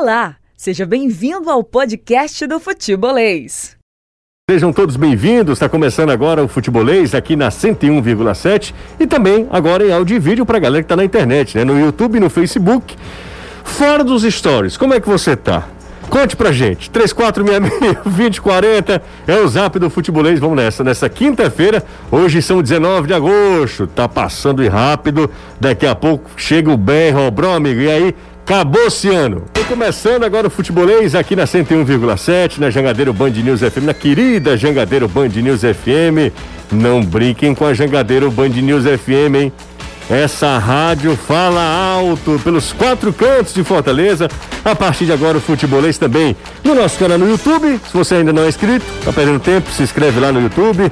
Olá, seja bem-vindo ao podcast do Futebolês. Sejam todos bem-vindos, está começando agora o Futebolês aqui na 101,7 e também agora em áudio e vídeo para a galera que está na internet, né? no YouTube e no Facebook. Fora dos stories, como é que você tá? Conte pra gente, 3466-2040 é o zap do Futebolês, vamos nessa, nessa quinta-feira, hoje são 19 de agosto, tá passando rápido, daqui a pouco chega o berro, bro, amigo, e aí, acabou esse ano. Tô começando agora o Futebolês aqui na 101,7, na Jangadeiro Band News FM, na querida Jangadeiro Band News FM, não brinquem com a Jangadeiro Band News FM, hein? Essa rádio fala alto pelos quatro cantos de Fortaleza. A partir de agora, o Futebolês também no nosso canal no YouTube. Se você ainda não é inscrito, tá perdendo tempo, se inscreve lá no YouTube.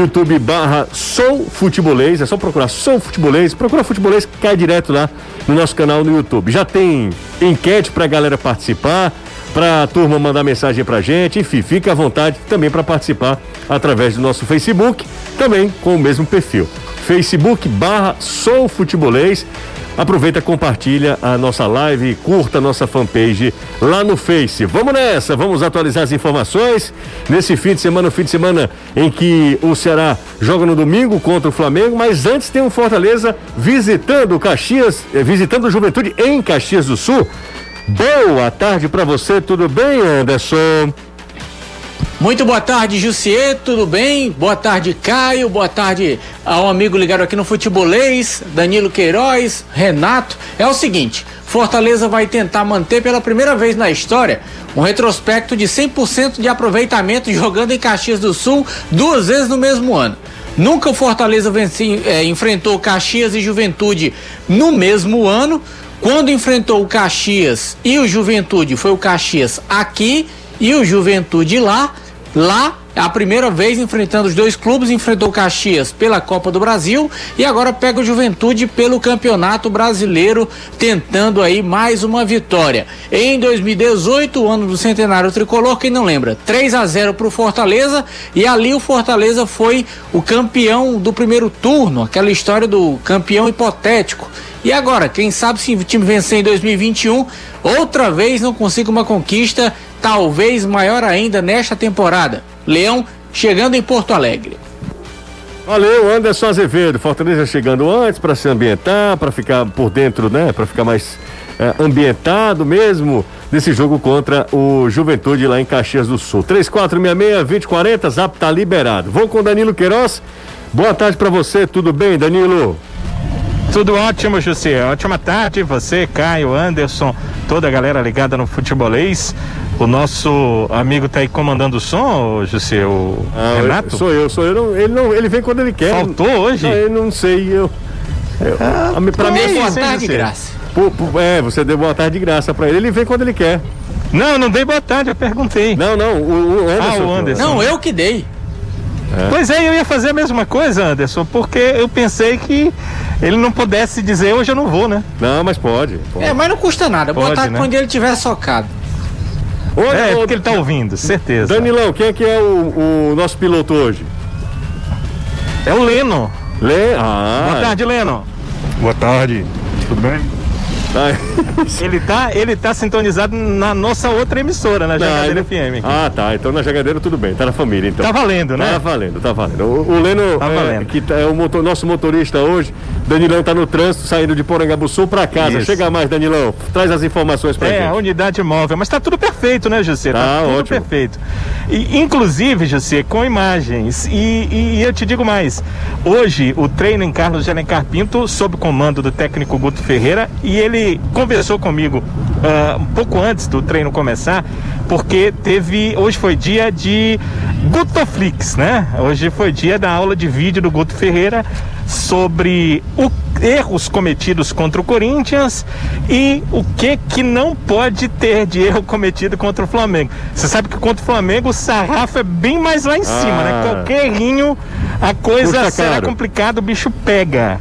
YouTube barra Sou Futebolês, é só procurar Sou Futebolês, procura Futebolês que cai direto lá no nosso canal no YouTube. Já tem enquete pra galera participar, pra turma mandar mensagem pra gente, enfim, fica à vontade também para participar através do nosso Facebook, também com o mesmo perfil facebook barra Sou Futebolês. Aproveita, compartilha a nossa live, curta a nossa fanpage lá no Face. Vamos nessa, vamos atualizar as informações nesse fim de semana, fim de semana em que o Ceará joga no domingo contra o Flamengo, mas antes tem o um Fortaleza visitando Caxias, eh, visitando o Juventude em Caxias do Sul. Boa tarde para você, tudo bem, Anderson? Muito boa tarde, Jussier, tudo bem? Boa tarde, Caio. Boa tarde ao amigo ligado aqui no Futebolês, Danilo Queiroz, Renato. É o seguinte, Fortaleza vai tentar manter pela primeira vez na história um retrospecto de 100% de aproveitamento jogando em Caxias do Sul duas vezes no mesmo ano. Nunca o Fortaleza vence, é, enfrentou Caxias e Juventude no mesmo ano. Quando enfrentou o Caxias e o Juventude, foi o Caxias aqui e o Juventude lá. Lá, é a primeira vez enfrentando os dois clubes, enfrentou o Caxias pela Copa do Brasil e agora pega o Juventude pelo Campeonato Brasileiro, tentando aí mais uma vitória. Em 2018, ano do centenário tricolor, quem não lembra? 3 a 0 para o Fortaleza e ali o Fortaleza foi o campeão do primeiro turno, aquela história do campeão hipotético. E agora, quem sabe se o time vencer em 2021, outra vez não consiga uma conquista talvez maior ainda nesta temporada. Leão chegando em Porto Alegre. Valeu, Anderson Azevedo. Fortaleza chegando antes para se ambientar, para ficar por dentro, né? Para ficar mais é, ambientado mesmo nesse jogo contra o Juventude lá em Caxias do Sul. 3466-2040, Zap tá liberado. Vou com Danilo Queiroz. Boa tarde para você, tudo bem, Danilo? Tudo ótimo, José. Ótima tarde, você, Caio, Anderson, toda a galera ligada no futebolês. O nosso amigo tá aí comandando o som, José, o ah, Renato? Sou eu, sou eu. Não, ele, não, ele vem quando ele quer. Faltou hoje? Não, eu não sei, eu... eu ah, pra mim é boa tarde de graça. Pô, pô, é, você deu boa tarde de graça pra ele, ele vem quando ele quer. Não, não dei boa tarde, eu perguntei. Não, não, o, o Anderson. Ah, o Anderson. Não, eu que dei. É. Pois é, eu ia fazer a mesma coisa, Anderson, porque eu pensei que ele não pudesse dizer hoje eu não vou, né? Não, mas pode. pode. É, mas não custa nada. Pode, Botar né? quando ele tiver socado. é, porque ele tá ouvindo, certeza. Danilão, quem é que é o, o nosso piloto hoje? É o Leno. Lê? Ah. Boa tarde, Leno. Boa tarde. Tudo bem? Ele, tá, ele tá sintonizado na nossa outra emissora, na Jagadeira FM. Ah, tá. Então na Jagadeira tudo bem, tá na família então. Tá valendo, né? Tá valendo, tá valendo. O, o Leno, tá é, que tá, é o motor, nosso motorista hoje, Danilão tá no trânsito, saindo de Porangabuçu para casa. Isso. Chega mais, Danilão. Traz as informações pra é, gente. É, a unidade móvel. Mas tá tudo perfeito, né, José? Tá, tá tudo ótimo. perfeito. E, inclusive, José, com imagens. E, e, eu te digo mais. Hoje, o treino em Carlos de Alencar Pinto, sob comando do técnico Guto Ferreira, e ele conversou comigo uh, um pouco antes do treino começar, porque teve. Hoje foi dia de Gutoflix, né? Hoje foi dia da aula de vídeo do Guto Ferreira sobre o, erros cometidos contra o Corinthians e o que que não pode ter de erro cometido contra o Flamengo. Você sabe que contra o Flamengo o sarrafo é bem mais lá em cima, né? ah. né? Qualquer errinho a coisa Puxa, será complicada, o bicho pega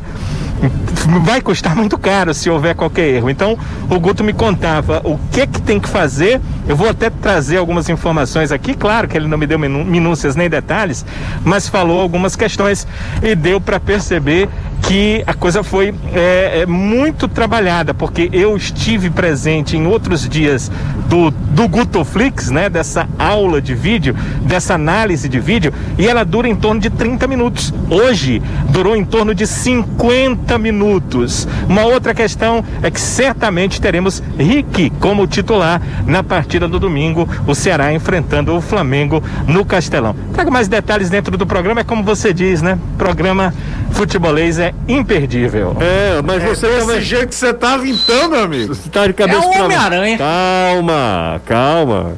vai custar muito caro se houver qualquer erro. Então, o Guto me contava o que que tem que fazer. Eu vou até trazer algumas informações aqui, claro que ele não me deu minúcias nem detalhes, mas falou algumas questões e deu para perceber que a coisa foi é, é, muito trabalhada, porque eu estive presente em outros dias do, do Gutoflix, né? Dessa aula de vídeo, dessa análise de vídeo, e ela dura em torno de 30 minutos. Hoje durou em torno de 50 minutos. Uma outra questão é que certamente teremos Rick como titular na partida do domingo, o Ceará enfrentando o Flamengo no Castelão. Trago mais detalhes dentro do programa, é como você diz, né? Programa futebolês é imperdível. É, mas é, você. Desse jeito que você tá então, meu amigo. Você tá de cabeça é um Homem-Aranha. Calma, calma.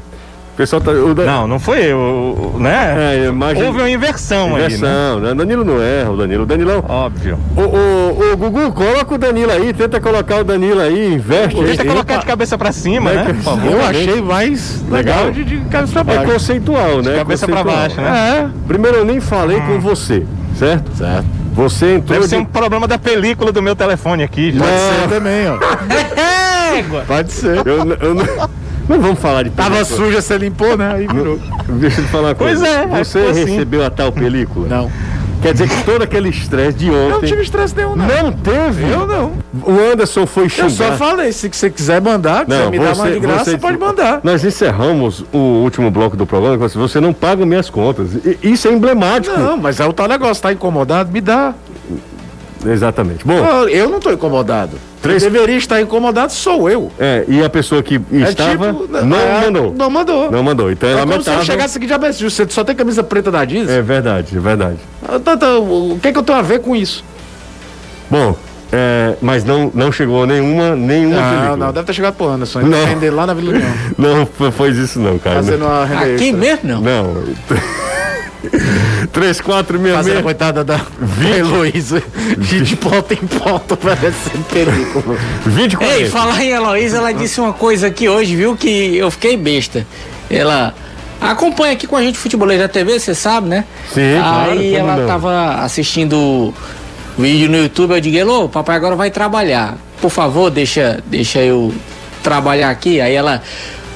O pessoal tá. O Não, não foi eu, né? É, imagine... Houve uma inversão, inversão aí. Né? Danilo não erra, o Danilo. O Danilão. Óbvio. O, o, o, Gugu, coloca o Danilo aí, tenta colocar o Danilo aí, inverte. Tenta aí, colocar de cabeça pra cima, né? Por favor. Eu achei mais legal, legal de, de cabeça pra baixo. É conceitual, né? De cabeça conceitual. pra baixo, né? É. Primeiro eu nem falei hum. com você, certo? Certo. Você entrou. Deve ser um problema da película do meu telefone aqui. Pode ser também, ó. Pode ser. Eu, eu não. Não vamos falar de película. Tava suja, você limpou, né? Aí virou. Deixa eu te falar uma coisa. Pois é. Você assim. recebeu a tal película? Não. Quer dizer que todo aquele estresse de ontem. Eu não tive estresse nenhum, não. Não teve? Eu não. O Anderson foi xingar. Eu só falei, se você quiser mandar, quiser não, me dar mais de graça, você, pode mandar. Nós encerramos o último bloco do programa com você não paga minhas contas. Isso é emblemático. Não, mas é o tal negócio, tá incomodado? Me dá. Exatamente. Bom, eu não estou incomodado. Três... Quem deveria estar incomodado sou eu. É, e a pessoa que é estava tipo, não é, mandou. Não mandou. Não mandou. Então é, é lamentável. Como se eu chegasse aqui já você só tem camisa preta da Disney? É verdade, é verdade. Então, então, o que é que eu tenho a ver com isso? Bom, é, mas não, não chegou nenhuma, nenhuma Não, película. não, deve ter chegado pro Anderson. Não. Render lá na Vila União. não foi isso não, cara. Fazendo uma Aqui mesmo não? Não. 3466. Fazendo a coitada da Heloísa. De ponta em ponta, parecendo película. 20 Ei, falar em Heloísa, ela disse uma coisa aqui hoje, viu? Que eu fiquei besta. Ela acompanha aqui com a gente futebolês da TV, você sabe, né? Sim, Aí claro, ela não. tava assistindo vídeo no YouTube, eu digo, Elô, papai agora vai trabalhar. Por favor, deixa, deixa eu trabalhar aqui. Aí ela,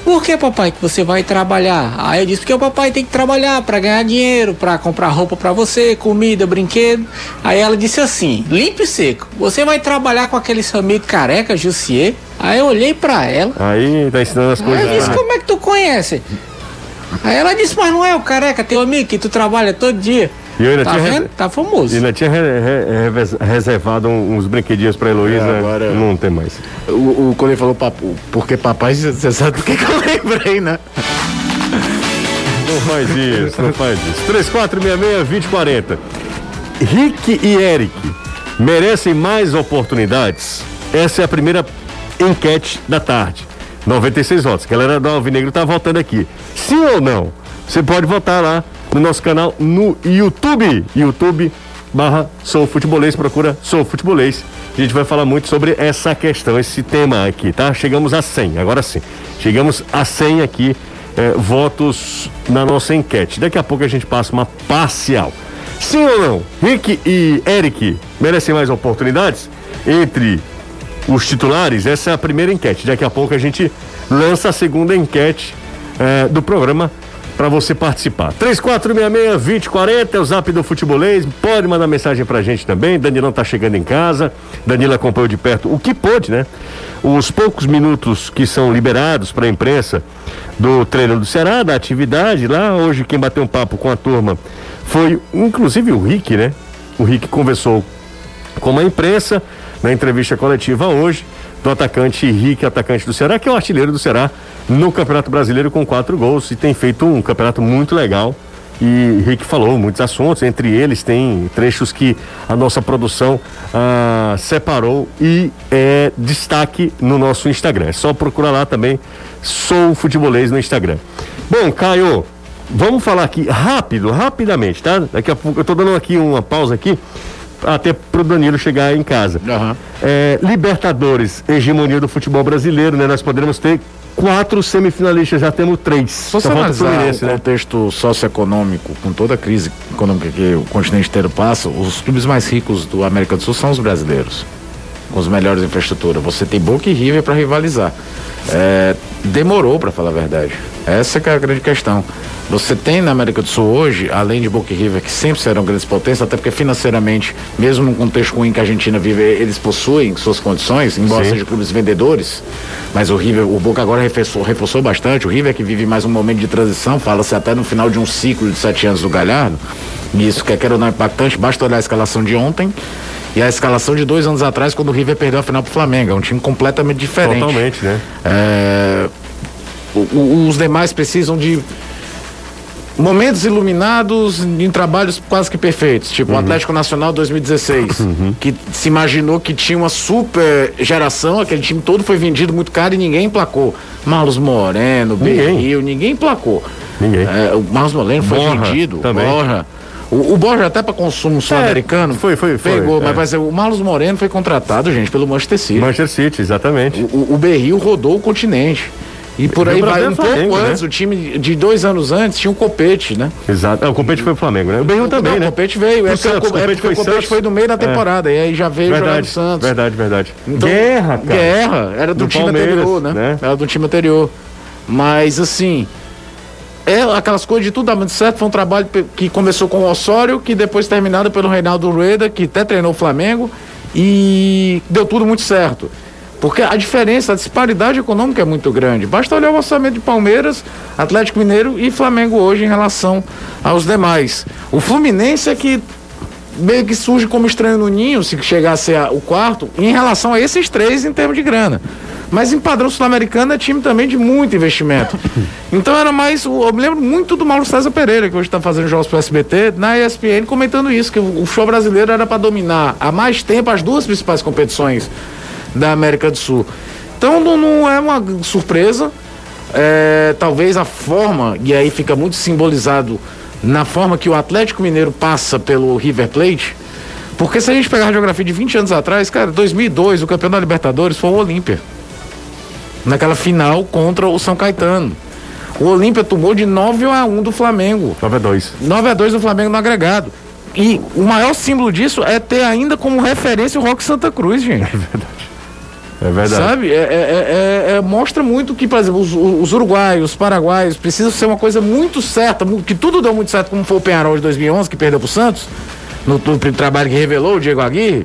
por que, papai, que você vai trabalhar? Aí eu disse, porque o papai tem que trabalhar para ganhar dinheiro, para comprar roupa para você, comida, brinquedo. Aí ela disse assim, limpo e seco, você vai trabalhar com aquele seu amigo careca, Jussier? Aí eu olhei para ela. Aí tá ensinando as coisas. Aí eu disse, como é que tu conhece? Aí ela disse, mas não é o careca, teu amigo que tu trabalha todo dia. E eu ainda tá tinha vendo? Tá famoso. E ainda tinha re, re, reservado uns brinquedinhos pra Heloísa. É, agora... Não tem mais. O, o, quando ele falou papo, porque papai, você sabe do que, que eu lembrei, né? Não faz isso, não faz isso. 3466-2040. Rick e Eric merecem mais oportunidades? Essa é a primeira enquete da tarde. 96 votos. A galera do Alvinegro tá votando aqui. Sim ou não? Você pode votar lá no nosso canal no YouTube. YouTube barra Sou Futebolês, procura Sou Futebolês. A gente vai falar muito sobre essa questão, esse tema aqui, tá? Chegamos a 100, agora sim. Chegamos a 100 aqui, eh, votos na nossa enquete. Daqui a pouco a gente passa uma parcial. Sim ou não? Rick e Eric merecem mais oportunidades? Entre os titulares, essa é a primeira enquete. Daqui a pouco a gente lança a segunda enquete eh, do programa para você participar. 3466-2040 é o zap do futebolês. Pode mandar mensagem pra gente também. Danilão tá chegando em casa. Danilo acompanhou de perto o que pôde, né? Os poucos minutos que são liberados para a imprensa do treino do Ceará, da atividade lá. Hoje quem bateu um papo com a turma foi inclusive o Rick, né? O Rick conversou com a imprensa na entrevista coletiva hoje do atacante Henrique, atacante do Ceará, que é o artilheiro do Ceará no Campeonato Brasileiro com quatro gols e tem feito um campeonato muito legal. E Henrique falou muitos assuntos, entre eles tem trechos que a nossa produção ah, separou e é destaque no nosso Instagram. É só procurar lá também, sou futebolês no Instagram. Bom, Caio, vamos falar aqui rápido, rapidamente, tá? Daqui a pouco eu tô dando aqui uma pausa aqui até pro Danilo chegar em casa. Uhum. É, Libertadores, hegemonia do futebol brasileiro, né? Nós poderemos ter quatro semifinalistas, já temos três. Só você analisar o né? contexto socioeconômico, com toda a crise econômica que o continente inteiro passa, os clubes mais ricos do América do Sul são os brasileiros. Com os melhores infraestrutura. Você tem Boca e River para rivalizar. É, demorou, para falar a verdade. Essa é a grande questão. Você tem na América do Sul hoje, além de Boca e River, que sempre serão grandes potências, até porque financeiramente, mesmo num contexto ruim que a Argentina vive, eles possuem suas condições, embora sejam clubes vendedores, mas o River, o Boca agora reforçou, reforçou bastante, o River que vive mais um momento de transição, fala-se até no final de um ciclo de sete anos do Galhardo, e isso quer queira ou não impactante, basta olhar a escalação de ontem, e a escalação de dois anos atrás, quando o River perdeu a final pro Flamengo. É um time completamente diferente. Totalmente, né? É, os demais precisam de momentos iluminados em trabalhos quase que perfeitos, tipo uhum. o Atlético Nacional 2016, uhum. que se imaginou que tinha uma super geração, aquele time todo foi vendido muito caro e ninguém emplacou. Marlos Moreno, Berril, ninguém emplacou. Ninguém. É, o Marlos Moreno foi vendido, também. O, o Borja até para consumo sul-americano. É, foi, foi, foi. Pegou, é. mas, o Marlos Moreno foi contratado, gente, pelo Manchester City. Manchester City, exatamente. O, o Berril rodou o continente. E por aí vai. Um Flamengo, pouco né? antes, o time de dois anos antes tinha um copete, né? Exato. É, o copete foi o Flamengo, né? O Berril também, né? O copete veio. É, Santos, o, copete, foi, o copete foi no meio da é. temporada. É. E aí já veio verdade, Santos. Verdade, verdade. Então, guerra, cara. Guerra. Era do, do time Palmeiras, anterior, né? né? Era do time anterior. Mas assim. É aquelas coisas de tudo dá muito certo. Foi um trabalho que começou com o Osório, que depois terminado pelo Reinaldo Rueda, que até treinou o Flamengo. E deu tudo muito certo. Porque a diferença, a disparidade econômica é muito grande. Basta olhar o orçamento de Palmeiras, Atlético Mineiro e Flamengo hoje em relação aos demais. O Fluminense é que meio que surge como estranho no ninho, se chegar a ser o quarto, em relação a esses três em termos de grana. Mas em padrão sul-americano é time também de muito investimento. Então era mais. Eu me lembro muito do Mauro César Pereira, que hoje está fazendo jogos para o SBT, na ESPN, comentando isso, que o show brasileiro era para dominar há mais tempo as duas principais competições da América do Sul. Então não, não é uma surpresa. É, talvez a forma, e aí fica muito simbolizado na forma que o Atlético Mineiro passa pelo River Plate. Porque se a gente pegar a geografia de 20 anos atrás, cara, 2002, o campeão da Libertadores foi o Olímpia. Naquela final contra o São Caetano. O Olímpia tomou de 9 a 1 do Flamengo. 9 a 2. 9 a 2 do Flamengo no agregado. E o maior símbolo disso é ter ainda como referência o Rock Santa Cruz, gente. É verdade. É verdade. Sabe? É, é, é, é, mostra muito que, por exemplo, os, os, uruguaios, os paraguaios, precisam ser uma coisa muito certa, que tudo deu muito certo, como foi o Penharol de 2011, que perdeu pro Santos, no, no trabalho que revelou o Diego Aguirre,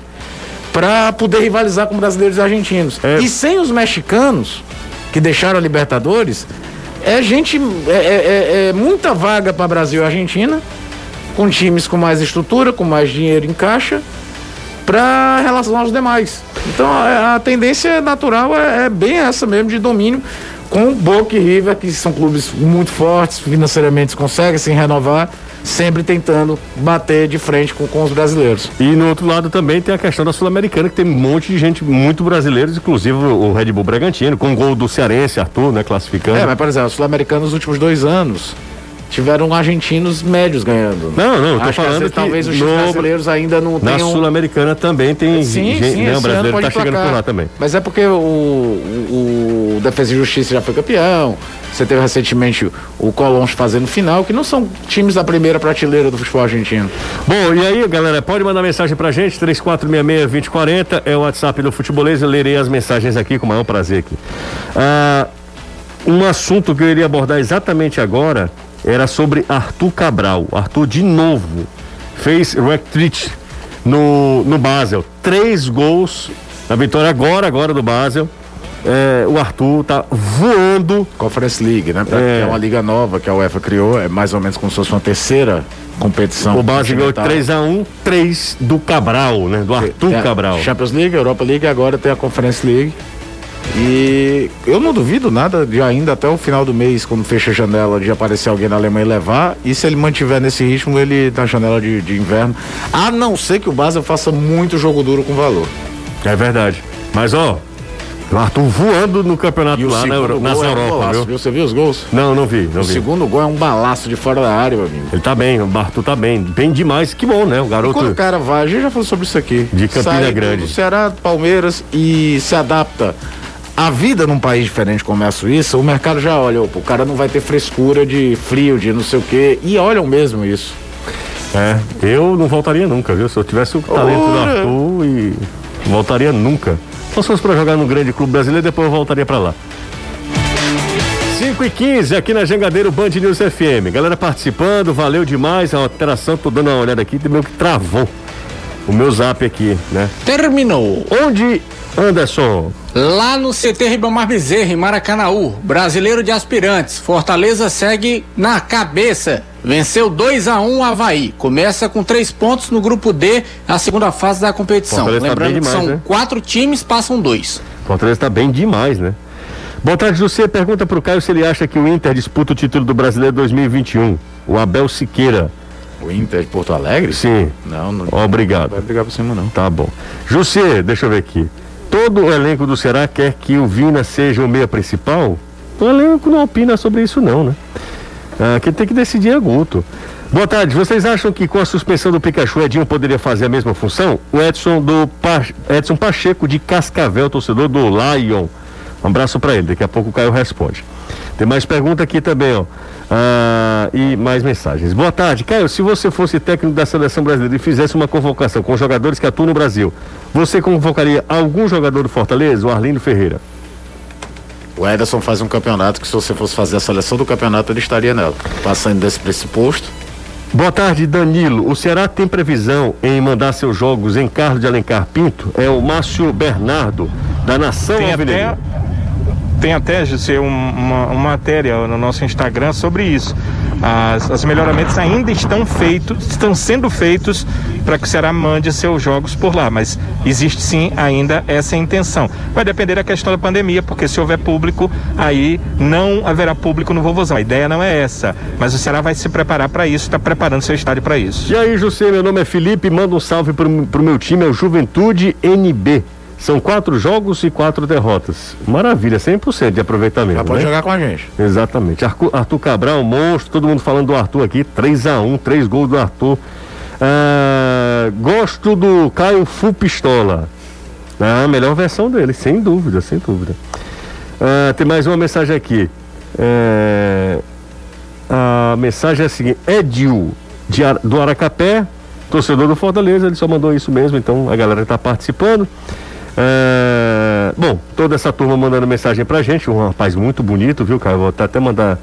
para poder rivalizar com brasileiros e argentinos. É. E sem os mexicanos, que deixaram a Libertadores, é gente. É, é, é muita vaga para Brasil e Argentina, com times com mais estrutura, com mais dinheiro em caixa para relacionar aos demais. Então a, a tendência natural é, é, bem essa mesmo de domínio com Boca e River, que são clubes muito fortes, financeiramente conseguem se renovar, sempre tentando bater de frente com, com os brasileiros. E no outro lado também tem a questão da Sul-Americana, que tem um monte de gente muito brasileiros, inclusive o Red Bull Bragantino, com o gol do Cearense, Arthur, né, classificando. É, mas por exemplo, a Sul-Americana nos últimos dois anos tiveram argentinos médios ganhando. Não, não, tô falando que, que talvez os no, brasileiros ainda não tenham... Na Sul-Americana também tem sim, gente, sim, né, o brasileiro tá chegando por lá também. Mas é porque o, o, o Defesa e Justiça já foi campeão, você teve recentemente o Colón fazendo final, que não são times da primeira prateleira do futebol argentino. Bom, e aí, galera, pode mandar mensagem pra gente, 3466-2040, é o WhatsApp do Futebolês, eu lerei as mensagens aqui com o maior prazer aqui. Ah, um assunto que eu iria abordar exatamente agora era sobre Arthur Cabral. Arthur, de novo, fez retreat no, no Basel. Três gols na vitória agora, agora do Basel. É, o Arthur tá voando. Conference League, né? É. é uma liga nova que a UEFA criou, é mais ou menos como se fosse uma terceira competição. O Basel ganhou 3x1, 3 do Cabral, né? Do Arthur Cabral. Champions League, Europa League, agora tem a Conference League. E eu não duvido nada de ainda até o final do mês, quando fecha a janela, de aparecer alguém na Alemanha e levar. E se ele mantiver nesse ritmo, ele na janela de, de inverno. A não ser que o Basel faça muito jogo duro com valor. É verdade. Mas ó, o Arthur voando no campeonato lá na, Euro, nas é um viu? viu? Você viu os gols? Não, não vi. Não o vi. segundo gol é um balaço de fora da área, meu amigo. Ele tá bem, o Arthur tá bem. Bem demais. Que bom, né? O garoto. E quando o cara vai, a gente já falou sobre isso aqui. De Campina Sai Grande. Do Ceará, Palmeiras e se adapta a vida num país diferente como é a Suíça, o mercado já olha, opa, o cara não vai ter frescura de frio, de não sei o quê, e olham mesmo isso. É, eu não voltaria nunca, viu? Se eu tivesse o talento Ora. do Arthur e. Voltaria nunca. Só se fosse para jogar no grande clube brasileiro, depois eu voltaria para lá. 5 e 15 aqui na Jangadeiro Band News FM. Galera participando, valeu demais a alteração. Tô dando uma olhada aqui, meio que travou o meu zap aqui, né? Terminou. Onde, Anderson? Lá no CT Ribamar Bezerra, em Maracanaú, brasileiro de aspirantes. Fortaleza segue na cabeça. Venceu 2 a 1 um Havaí. Começa com três pontos no grupo D, a segunda fase da competição. Fortaleza tá Lembrando tá demais, que são né? quatro times, passam dois. Fortaleza tá bem demais, né? Boa tarde, José. Pergunta pro Caio se ele acha que o Inter disputa o título do Brasileiro 2021. O Abel Siqueira. O Inter de Porto Alegre? Sim. Não, não. Obrigado. Não vai brigar por cima, não. Tá bom. José, deixa eu ver aqui. Todo o elenco do Ceará quer que o Vina seja o meia principal? O elenco não opina sobre isso, não, né? Ah, quem tem que decidir é Guto. Boa tarde. Vocês acham que com a suspensão do Pikachu, Edinho poderia fazer a mesma função? O Edson do pa... Edson Pacheco de Cascavel, torcedor do Lion um abraço para ele, daqui a pouco o Caio responde. Tem mais pergunta aqui também, ó. Ah, e mais mensagens. Boa tarde, Caio. Se você fosse técnico da seleção brasileira e fizesse uma convocação com jogadores que atuam no Brasil, você convocaria algum jogador do Fortaleza, o Arlindo Ferreira? O Ederson faz um campeonato que se você fosse fazer a seleção do campeonato, ele estaria nela. Passando desse pressuposto. Boa tarde, Danilo. O Ceará tem previsão em mandar seus jogos em Carlos de Alencar Pinto? É o Márcio Bernardo, da Nação tem Até tem até, José, um, uma, uma, matéria no nosso Instagram sobre isso. As, as melhoramentos ainda estão feitos, estão sendo feitos para que o Ceará mande seus jogos por lá, mas existe sim ainda essa intenção. Vai depender da questão da pandemia, porque se houver público, aí não haverá público no Vovozão. A ideia não é essa, mas o Ceará vai se preparar para isso, está preparando seu estádio para isso. E aí, José, meu nome é Felipe, manda um salve para o meu time, é o Juventude NB. São quatro jogos e quatro derrotas. Maravilha, 100% de aproveitamento. Já pode né? jogar com a gente. Exatamente. Arthur Cabral, monstro, todo mundo falando do Arthur aqui. 3 a 1 três gols do Arthur. Ah, gosto do Caio Full Pistola. Ah, a melhor versão dele, sem dúvida, sem dúvida. Ah, tem mais uma mensagem aqui. É, a mensagem é a seguinte: Edil, de, do Aracapé, torcedor do Fortaleza, ele só mandou isso mesmo, então a galera está participando. É, bom, toda essa turma mandando mensagem pra gente, um rapaz muito bonito, viu, cara? Vou até mandar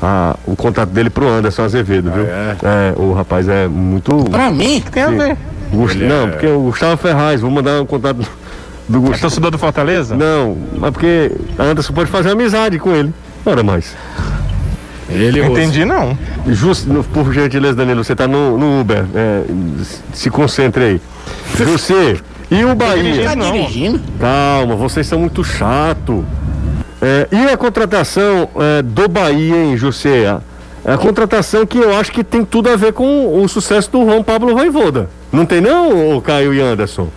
a, o contato dele pro Anderson Azevedo, viu? Ah, é? é? o rapaz é muito. Pra mim? Tem a ver. Gust... Não, é... porque o Gustavo Ferraz, vou mandar um contato do Gustavo. É torcedor do Fortaleza? Não, mas porque Anderson pode fazer amizade com ele. Ora mais. Ele Entendi, não. Justo, por gentileza, Danilo, você tá no, no Uber. É, se concentre aí. Você. E o Bahia? Tá dirigindo? Calma, vocês são muito chato. É, e a contratação é, do Bahia, em José? É a contratação que eu acho que tem tudo a ver com o sucesso do Juan Pablo Voivoda. Não tem não, Caio e Anderson?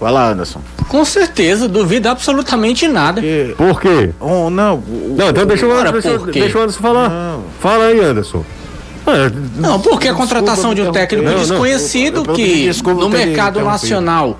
Vai lá, Anderson. Com certeza, duvido absolutamente nada. Porque... Por quê? Oh, não. Não, então deixa o, Anderson, deixa, deixa o Anderson falar. Não. Fala aí, Anderson. É, não, porque a contratação de um técnico não, desconhecido não, que no mercado nacional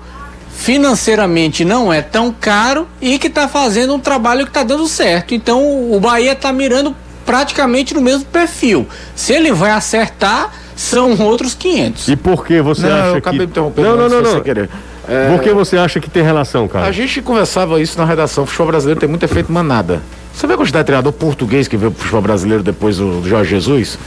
financeiramente não é tão caro e que está fazendo um trabalho que está dando certo. Então o Bahia está mirando praticamente no mesmo perfil. Se ele vai acertar, são outros 500. E por que você não, acha eu acabei que... interrompendo. Não, não, não, não. Querer. É... Por que você acha que tem relação, cara? A gente conversava isso na redação. O futebol brasileiro tem muito efeito manada. Você vê a quantidade de treinador português que veio pro futebol brasileiro depois do Jorge Jesus?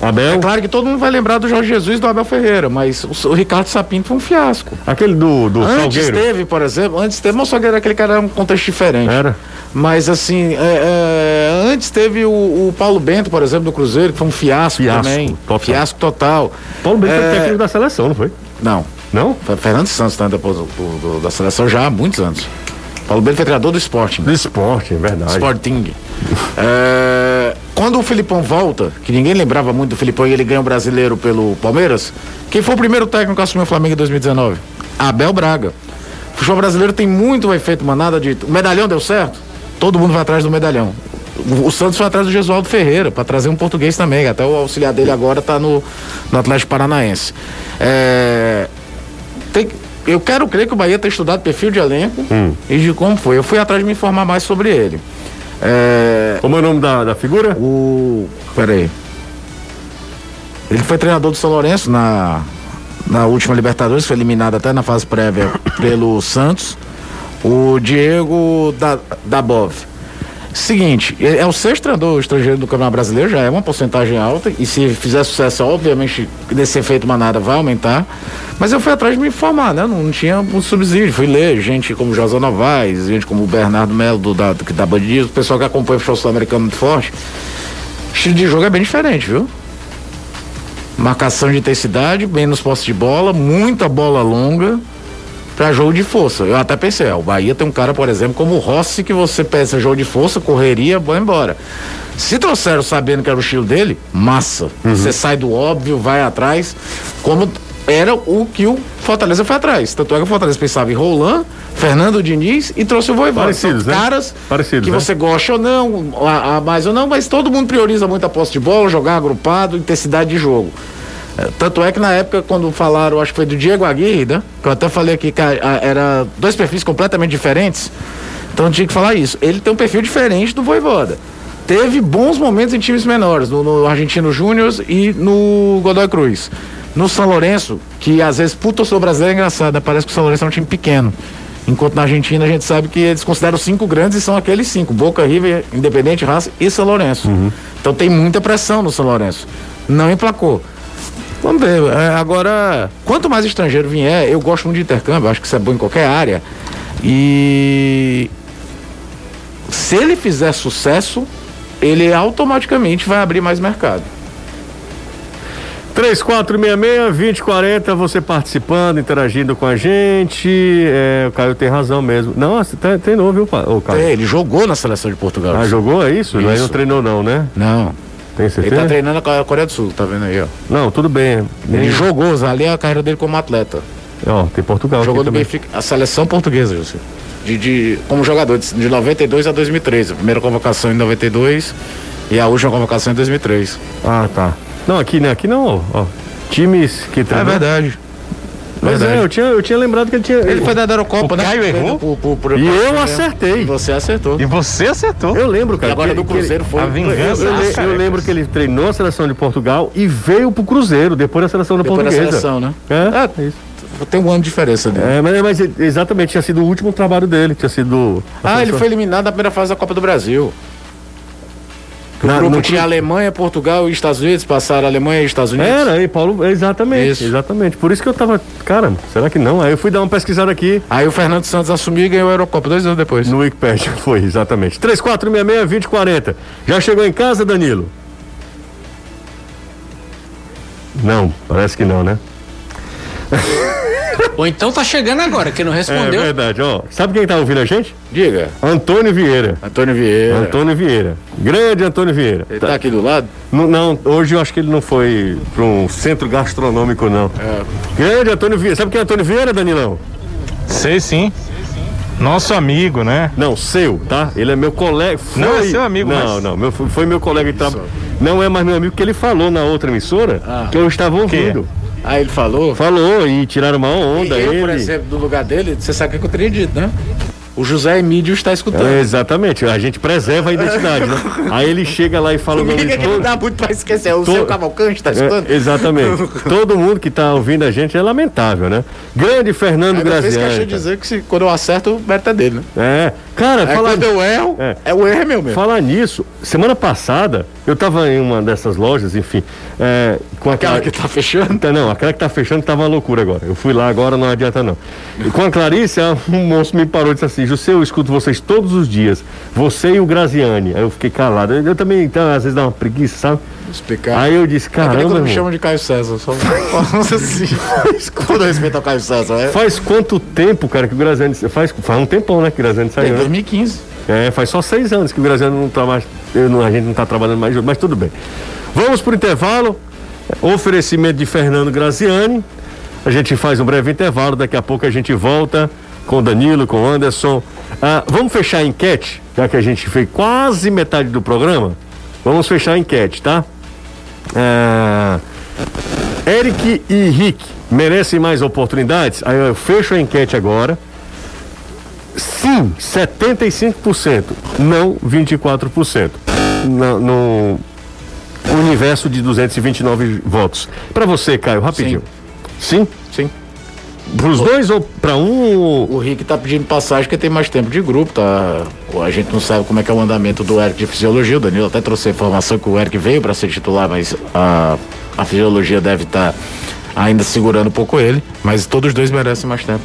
Abel? É claro que todo mundo vai lembrar do Jorge Jesus e do Abel Ferreira, mas o, o Ricardo Sapinto foi um fiasco. Aquele do, do Antes Salgueiro. teve, por exemplo, antes teve, mas o Salgueiro aquele cara era um contexto diferente. Era. Mas assim, é, é, antes teve o, o, Paulo Bento, por exemplo, do Cruzeiro, que foi um fiasco, fiasco também. Total. Fiasco total. Paulo Bento é... foi técnico da seleção, não foi? Não. Não? Foi Fernando Santos, né, depois do, do, da seleção já há muitos anos. Paulo Bento foi treinador do esporte. Do esporte, é verdade. Sporting. é, quando o Filipão volta, que ninguém lembrava muito do Filipão e ele ganha o brasileiro pelo Palmeiras, quem foi o primeiro técnico que assumiu o Flamengo em 2019? Abel Braga. O futebol brasileiro tem muito efeito manada de. O medalhão deu certo? Todo mundo vai atrás do medalhão. O, Santos foi atrás do Gesualdo Ferreira, para trazer um português também, até o auxiliar dele agora está no, no Atlético Paranaense. É, tem, eu quero crer que o Bahia tem estudado perfil de elenco hum. e de como foi. Eu fui atrás de me informar mais sobre ele. É... Como é o nome da, da figura? O. Peraí. Ele foi treinador do São Lourenço na, na última Libertadores, foi eliminado até na fase prévia pelo Santos. O Diego da, Dabov. Seguinte, é, é o sexto treinador estrangeiro do Campeonato Brasileiro, já é uma porcentagem alta, e se fizer sucesso, obviamente, desse efeito manada vai aumentar. Mas eu fui atrás de me informar, né? Não, não tinha um subsídio. Fui ler gente como José Novaes, gente como o Bernardo Melo, do, da, da Band o pessoal que acompanha o futebol sul-americano muito forte. O estilo de jogo é bem diferente, viu? Marcação de intensidade, menos posse de bola, muita bola longa para jogo de força. Eu até pensei, ó, o Bahia tem um cara, por exemplo, como o Rossi, que você pensa jogo de força, correria, vai embora. Se trouxeram sabendo que era o estilo dele, massa. Uhum. Você sai do óbvio, vai atrás, como era o que o Fortaleza foi atrás. Tanto é que o Fortaleza pensava em Roland, Fernando Diniz e trouxe o Voivoda. Parecidos, né? Caras Parecidos, que né? você gosta ou não, a, a mais ou não, mas todo mundo prioriza muito a posse de bola, jogar agrupado, intensidade de jogo. Tanto é que na época, quando falaram, acho que foi do Diego Aguirre, né? Que eu até falei aqui que era dois perfis completamente diferentes. Então tinha que falar isso. Ele tem um perfil diferente do Voivoda. Teve bons momentos em times menores, no, no Argentino Júnior e no Godoy Cruz. No São Lourenço, que às vezes puta sou brasileiro é engraçado, né? parece que o São Lourenço é um time pequeno. Enquanto na Argentina a gente sabe que eles consideram cinco grandes e são aqueles cinco: Boca, River, Independente, Raça e São Lourenço. Uhum. Então tem muita pressão no São Lourenço. Não emplacou. Vamos ver. É, agora, quanto mais estrangeiro vier, eu gosto muito de intercâmbio, acho que isso é bom em qualquer área. E se ele fizer sucesso, ele automaticamente vai abrir mais mercado. 3466-2040, você participando, interagindo com a gente. É, o Caio tem razão mesmo. Não, você tá, treinou, viu, o Caio? É, ele jogou na seleção de Portugal. Ah, jogou? É isso? isso. Aí não treinou, não, né? Não. Tem certeza? Ele tá treinando a Coreia do Sul, tá vendo aí, ó. Não, tudo bem. Ele jogou, ali é a carreira dele como atleta. Ó, tem Portugal Jogou no Benfica, a seleção portuguesa, José. De, de, como jogador, de, de 92 a 2003. A primeira convocação em 92 e a última convocação em 2003. Ah, tá. Não, aqui, né? Aqui não, ó. Times que tem. É verdade. Mas é, eu tinha, eu tinha lembrado que ele tinha. Ele foi da Eurocopa, né? Caio errou. Por, por, por, e eu acertei. E você acertou. E você acertou. Eu lembro, cara. E agora do Cruzeiro foi. A vingança. Eu, eu, eu, lembro que ele treinou a seleção de Portugal e veio pro Cruzeiro, depois da seleção da depois portuguesa. Depois da seleção, né? É, é isso. Tem um ano de diferença dele. É, mas, mas, exatamente, tinha sido o último trabalho dele, tinha sido. Ah, ele foi eliminado na primeira fase da Copa do Brasil. Na, o grupo no... tinha Alemanha, Portugal e Estados Unidos, passaram Alemanha e Estados Unidos. Era, aí Paulo, exatamente, isso. exatamente. Por isso que eu tava, cara, será que não? Aí eu fui dar uma pesquisada aqui. Aí o Fernando Santos assumiu e ganhou a Eurocopa dois anos depois. No Wikipedia, foi, exatamente. 3466-2040. Já chegou em casa, Danilo? Não, parece que não, né? Ou então tá chegando agora, que não respondeu. É verdade, ó. Sabe quem tá ouvindo a gente? Diga. Antônio Vieira. Antônio Vieira. Antônio Vieira. Grande Antônio Vieira. Ele tá, tá aqui do lado? Não, não, hoje eu acho que ele não foi para um centro gastronômico, não. É. Grande Antônio Vieira. Sabe quem é Antônio Vieira, Danilão? Sei sim. Nosso amigo, né? Não, seu, tá? Ele é meu colega. Foi... Não, é seu amigo, Não, mas... não, meu, foi meu colega de trabalho. Não é mais meu amigo, que ele falou na outra emissora ah. que eu estava ouvindo. Aí ele falou? Falou e tiraram uma onda. E eu, ele... por exemplo, do lugar dele, você sabe o que eu teria dito, né? O José Emílio está escutando. É, exatamente, a gente preserva a identidade, né? Aí ele chega lá e fala o nome de todo... não dá muito para esquecer, é o to... seu Cavalcante está escutando? É, exatamente. todo mundo que está ouvindo a gente é lamentável, né? Grande Fernando Graziani. Deixa eu dizer que se, quando eu acerto, o mérito é dele, né? É. Cara, é fala... quando eu erro, é. é o erro é meu mesmo. Falar nisso, semana passada, eu estava em uma dessas lojas, enfim, é, com aquela que está fechando? Tá, não, aquela que está fechando estava uma loucura agora. Eu fui lá agora, não adianta não. E com a Clarice, um moço me parou e disse assim: José, eu escuto vocês todos os dias. Você e o Graziani. Aí eu fiquei calado. Eu, eu também, então, às vezes dá uma preguiça, sabe? Explicar. Aí eu disse, caramba. É me chamam de Caio César. Só assim. todo respeito ao Caio César. É? Faz quanto tempo, cara, que o Graziani. Faz, faz um tempão, né, que o Graziani saiu. Em 2015. Né? É, faz só seis anos que o Graziano não está mais. Não, a gente não está trabalhando mais junto, mas tudo bem. Vamos para o intervalo. Oferecimento de Fernando Graziani. A gente faz um breve intervalo, daqui a pouco a gente volta com Danilo, com Anderson. Ah, vamos fechar a enquete, já que a gente fez quase metade do programa. Vamos fechar a enquete, tá? Ah, Eric e Rick merecem mais oportunidades? Aí eu fecho a enquete agora. Sim, 75%. Não 24%. No, no universo de 229 votos. Para você, Caio, rapidinho. Sim. Sim? Pros dois ou pra um? O Rick tá pedindo passagem porque tem mais tempo de grupo, tá? A gente não sabe como é que é o andamento do Eric de fisiologia. O Danilo até trouxe a informação que o Eric veio para ser titular, mas a, a fisiologia deve estar tá ainda segurando um pouco ele. Mas todos os dois merecem mais tempo.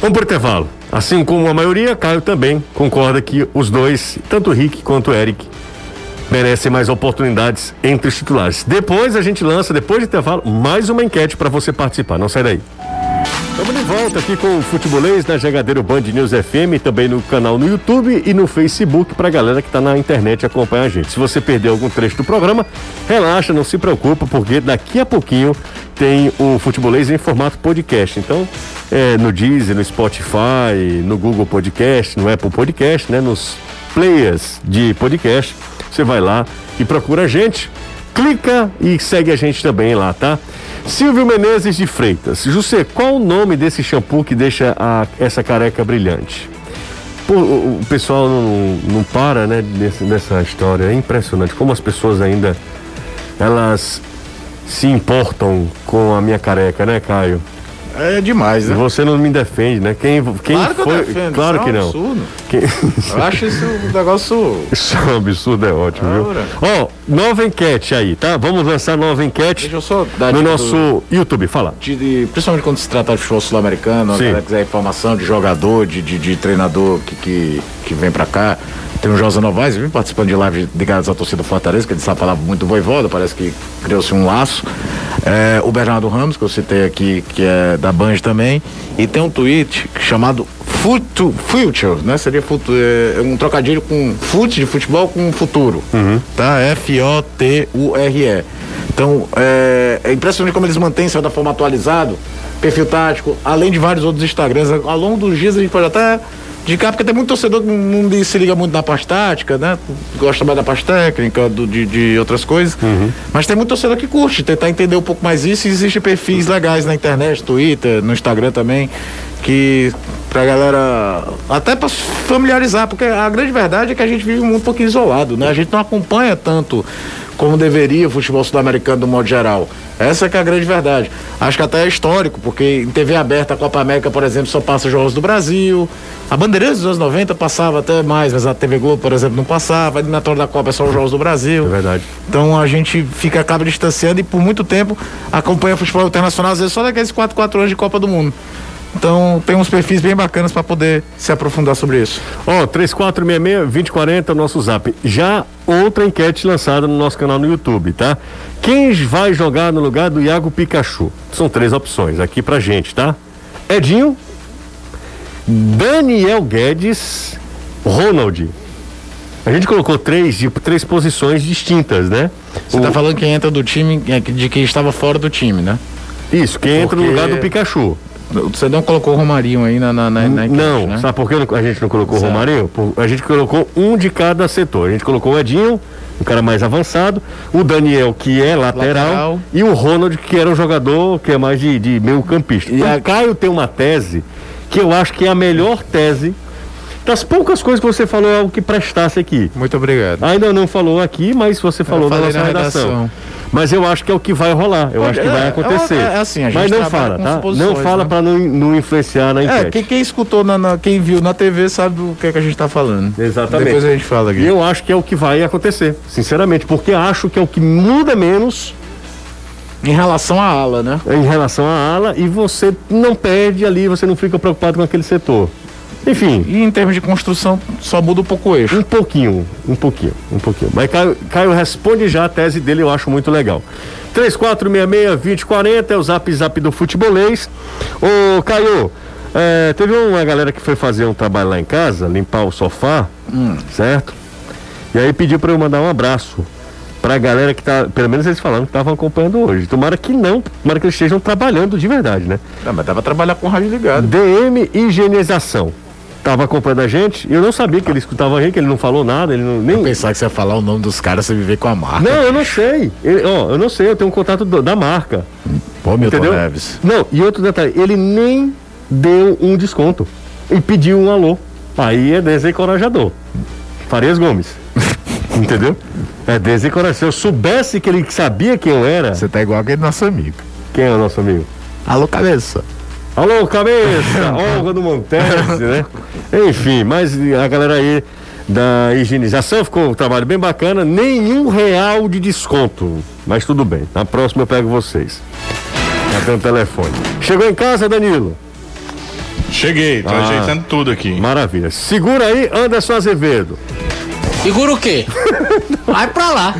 Vamos pro intervalo. Assim como a maioria, Caio também concorda que os dois, tanto o Rick quanto o Eric, merecem mais oportunidades entre os titulares. Depois a gente lança, depois do intervalo, mais uma enquete para você participar. Não sai daí. Estamos de volta aqui com o Futebolês na Jagadeiro Band News FM, também no canal no YouTube e no Facebook para a galera que está na internet acompanhar a gente. Se você perdeu algum trecho do programa, relaxa, não se preocupa, porque daqui a pouquinho tem o Futebolês em formato podcast. Então, é, no Deezer, no Spotify, no Google Podcast, no Apple Podcast, né, nos players de podcast, você vai lá e procura a gente, clica e segue a gente também lá, tá? Silvio Menezes de Freitas. José, qual o nome desse shampoo que deixa a, essa careca brilhante? O, pessoal não, não para, né, nesse, nessa história. É impressionante como as pessoas ainda elas se importam com a minha careca, né, Caio? É demais, né? Você não me defende, né? Quem, quem claro que foi. Eu defendo, claro isso que é um não. Absurdo. Quem... Eu acho isso um negócio. Isso é um absurdo, é ótimo, viu? Ó, oh, nova enquete aí, tá? Vamos lançar nova enquete Deixa eu só dar no nosso do... YouTube. Fala. De, de, principalmente quando se trata de futebol sul-americano, se quiser informação de jogador, de, de, de treinador que, que, que vem pra cá. Tem o Josa Novaes, vem participando de live ligadas à torcida Fortaleza, que ele sabe falar muito voivoda, parece que criou-se um laço. É, o Bernardo Ramos, que eu citei aqui, que é da Band também. E tem um tweet chamado Future, né? Seria futuro, é, um trocadilho com fute de futebol com futuro. Uhum. Tá? F-O-T-U-R-E. Então, é, é impressionante como eles mantêm isso da forma atualizado, perfil tático, além de vários outros Instagrams. Ao longo dos dias a gente pode até de cá, porque tem muito torcedor que não se liga muito na parte tática, né? Gosta mais da parte técnica, do, de, de outras coisas. Uhum. Mas tem muito torcedor que curte, tentar entender um pouco mais isso. E existem perfis legais na internet, Twitter, no Instagram também, que pra galera até para familiarizar, porque a grande verdade é que a gente vive um mundo um pouquinho isolado, né? A gente não acompanha tanto como deveria o futebol sul-americano do modo geral. Essa que é a grande verdade. Acho que até é histórico, porque em TV aberta a Copa América, por exemplo, só passa jogos do Brasil. A Bandeirantes dos anos 90 passava até mais, mas a TV Globo, por exemplo, não passava. A eliminatória da Copa é só os jogos do Brasil. É verdade. Então a gente fica, acaba distanciando e por muito tempo acompanha o futebol internacional, às vezes só daqueles 4, 4 anos de Copa do Mundo. Então tem uns perfis bem bacanas para poder se aprofundar sobre isso. Ó, oh, 3466-2040, nosso zap. Já outra enquete lançada no nosso canal no YouTube, tá? Quem vai jogar no lugar do Iago Pikachu? São três opções aqui pra gente, tá? Edinho, Daniel Guedes, Ronald. A gente colocou três de três posições distintas, né? Você o... tá falando quem entra do time, é, de quem estava fora do time, né? Isso, quem Porque... entra no lugar do Pikachu. Você não colocou o Romarinho aí na, na, na, na enquete, Não, né? sabe por que a gente não colocou o Romarinho? A gente colocou um de cada setor. A gente colocou o Edinho, um cara mais avançado, o Daniel, que é lateral, lateral. e o Ronald, que era um jogador que é mais de, de meio campista. E então, a Caio tem uma tese que eu acho que é a melhor tese das poucas coisas que você falou é algo que prestasse aqui. Muito obrigado. Ainda não falou aqui, mas você falou na nossa na redação. redação. Mas eu acho que é o que vai rolar, eu acho que é, vai acontecer. É, é assim, a gente mas não fala, tá? Não fala né? para não, não influenciar na é, enquete. É, quem, quem escutou, na, na, quem viu na TV sabe do que é que a gente está falando. Exatamente. Depois a gente fala aqui. E eu acho que é o que vai acontecer, sinceramente, porque acho que é o que muda menos em relação à ala, né? Em relação à ala e você não perde ali, você não fica preocupado com aquele setor. Enfim. E em termos de construção, só muda um pouco o eixo. Um pouquinho, um pouquinho, um pouquinho. Mas Caio, Caio responde já a tese dele, eu acho muito legal. 3466-2040 é o zap zap do futebolês. Ô, Caio, é, teve uma galera que foi fazer um trabalho lá em casa, limpar o sofá, hum. certo? E aí pediu para eu mandar um abraço pra galera que tá, pelo menos eles falando que estavam acompanhando hoje. Tomara que não, tomara que eles estejam trabalhando de verdade, né? Não, mas tava trabalhando com o rádio ligado. DM Higienização estava acompanhando a gente, eu não sabia que ele escutava a gente, que ele não falou nada, ele não, nem... Eu pensava que você ia falar o nome dos caras, você viver com a marca. Não, eu não sei. Ele, ó, eu não sei, eu tenho um contato do, da marca. Pô, Milton Entendeu? Neves. Não, e outro detalhe, ele nem deu um desconto e pediu um alô. Aí é desencorajador. Farias Gomes. Entendeu? É desencorajador. Se eu soubesse que ele sabia quem eu era. Você tá igual aquele nosso amigo. Quem é o nosso amigo? Alô, cabeça. Alô, cabeça! Olga do Montese, né? Enfim, mas a galera aí da higienização ficou um trabalho bem bacana, nenhum real de desconto. Mas tudo bem, na próxima eu pego vocês. Tem um telefone. Chegou em casa, Danilo? Cheguei, tô ah, ajeitando tudo aqui. Maravilha. Segura aí, Anderson Azevedo. Segura o quê? Vai pra lá.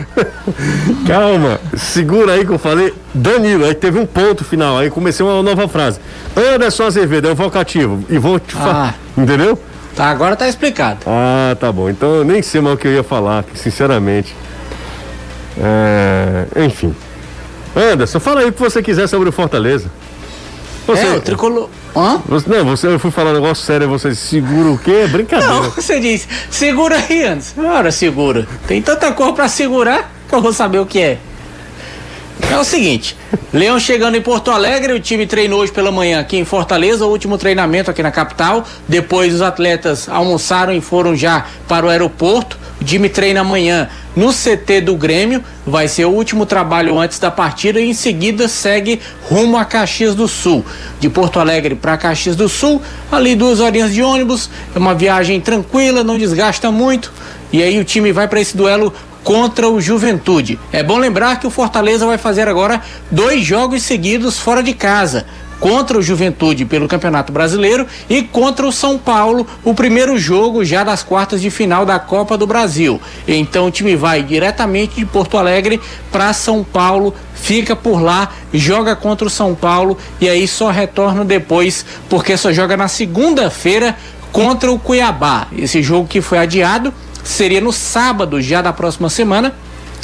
Calma, segura aí que eu falei. Danilo, aí teve um ponto final, aí comecei uma nova frase. Anderson Azevedo, é um vocativo. E vou te falar. Ah. Entendeu? Tá, agora tá explicado. Ah, tá bom. Então eu nem sei mais o que eu ia falar, sinceramente. É... Enfim. Anderson, fala aí o que você quiser sobre o Fortaleza. Você, é, o tricolor. Hã? Você, não, você, eu fui falar um negócio sério, você segura o quê? É brincadeira. Não, você disse, segura aí, Anderson. Ora, segura. Tem tanta cor pra segurar que eu vou saber o que é. É o seguinte, Leão chegando em Porto Alegre, o time treinou hoje pela manhã aqui em Fortaleza, o último treinamento aqui na capital. Depois os atletas almoçaram e foram já para o aeroporto. O time treina amanhã no CT do Grêmio, vai ser o último trabalho antes da partida e em seguida segue rumo a Caxias do Sul. De Porto Alegre para Caxias do Sul, ali duas horinhas de ônibus, é uma viagem tranquila, não desgasta muito. E aí o time vai para esse duelo contra o Juventude. É bom lembrar que o Fortaleza vai fazer agora dois jogos seguidos fora de casa. Contra o Juventude pelo Campeonato Brasileiro e contra o São Paulo, o primeiro jogo já das quartas de final da Copa do Brasil. Então o time vai diretamente de Porto Alegre para São Paulo, fica por lá, joga contra o São Paulo e aí só retorna depois, porque só joga na segunda-feira contra o Cuiabá. Esse jogo que foi adiado seria no sábado já da próxima semana.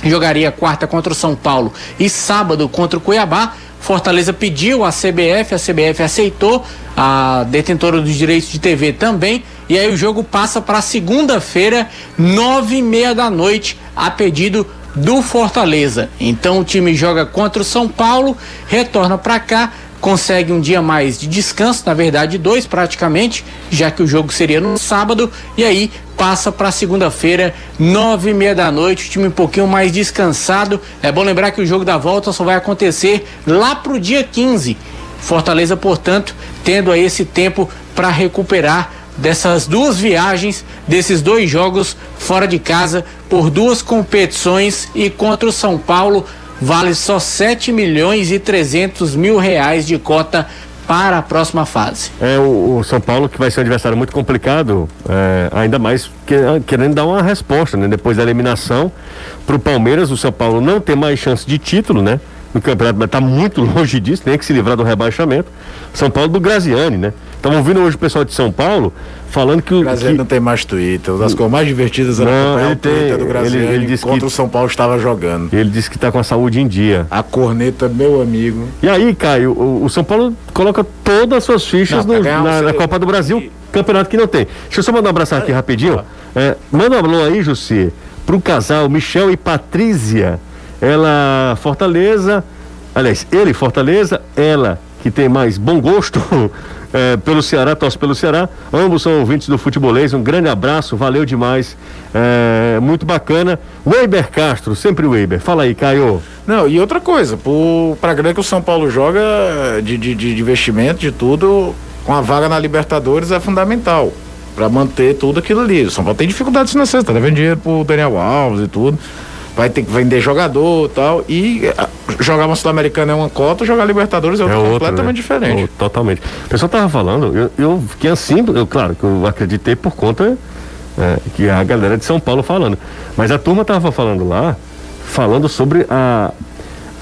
Jogaria quarta contra o São Paulo e sábado contra o Cuiabá. Fortaleza pediu a CBF, a CBF aceitou, a detentora dos direitos de TV também. E aí o jogo passa para segunda-feira, nove e meia da noite, a pedido do Fortaleza. Então o time joga contra o São Paulo, retorna para cá consegue um dia mais de descanso, na verdade dois praticamente, já que o jogo seria no sábado, e aí passa para segunda-feira, nove e meia da noite, o time um pouquinho mais descansado. É bom lembrar que o jogo da volta só vai acontecer lá pro dia 15. Fortaleza, portanto, tendo aí esse tempo para recuperar dessas duas viagens, desses dois jogos fora de casa, por duas competições e contra o São Paulo vale só 7 milhões e 300 mil reais de cota para a próxima fase. É o, o São Paulo que vai ser um adversário muito complicado, é, ainda mais que, querendo dar uma resposta, né? Depois da eliminação para o Palmeiras, o São Paulo não tem mais chance de título, né? No campeonato, está muito longe disso, tem que se livrar do rebaixamento. São Paulo do Graziani, né? Estamos ouvindo hoje o pessoal de São Paulo falando que o. Graziani que... não tem mais Twitter. Uma das coisas mais divertidas era não, acompanhar o Twitter do Graziani ele, ele disse contra que... o São Paulo estava jogando. Ele disse que está com a saúde em dia. A corneta, meu amigo. E aí, Caio, o, o São Paulo coloca todas as suas fichas não, no, na, na, Copa do Brasil, e... campeonato que não tem. Deixa eu só mandar um abraço aqui rapidinho. É, manda um alô aí, Jussi, pro casal Michel e Patrícia. Ela, Fortaleza. Aliás, ele, Fortaleza, ela, que tem mais bom gosto é, pelo Ceará, torce pelo Ceará. Ambos são ouvintes do futebolês. Um grande abraço, valeu demais. É, muito bacana. Weber Castro, sempre Weber. Fala aí, Caio. Não, e outra coisa, para a que o São Paulo joga de, de, de investimento, de tudo, com a vaga na Libertadores é fundamental para manter tudo aquilo ali. O São Paulo tem dificuldades financeiras, tá devendo dinheiro pro Daniel Alves e tudo vai ter que vender jogador e tal. E ah, jogar uma Sul-Americana é uma cota, jogar Libertadores é, outra, é outra completamente né? diferente. Totalmente. O pessoal tava falando, eu, eu fiquei assim, eu, claro que eu acreditei por conta é, que a galera de São Paulo falando. Mas a turma tava falando lá, falando sobre a,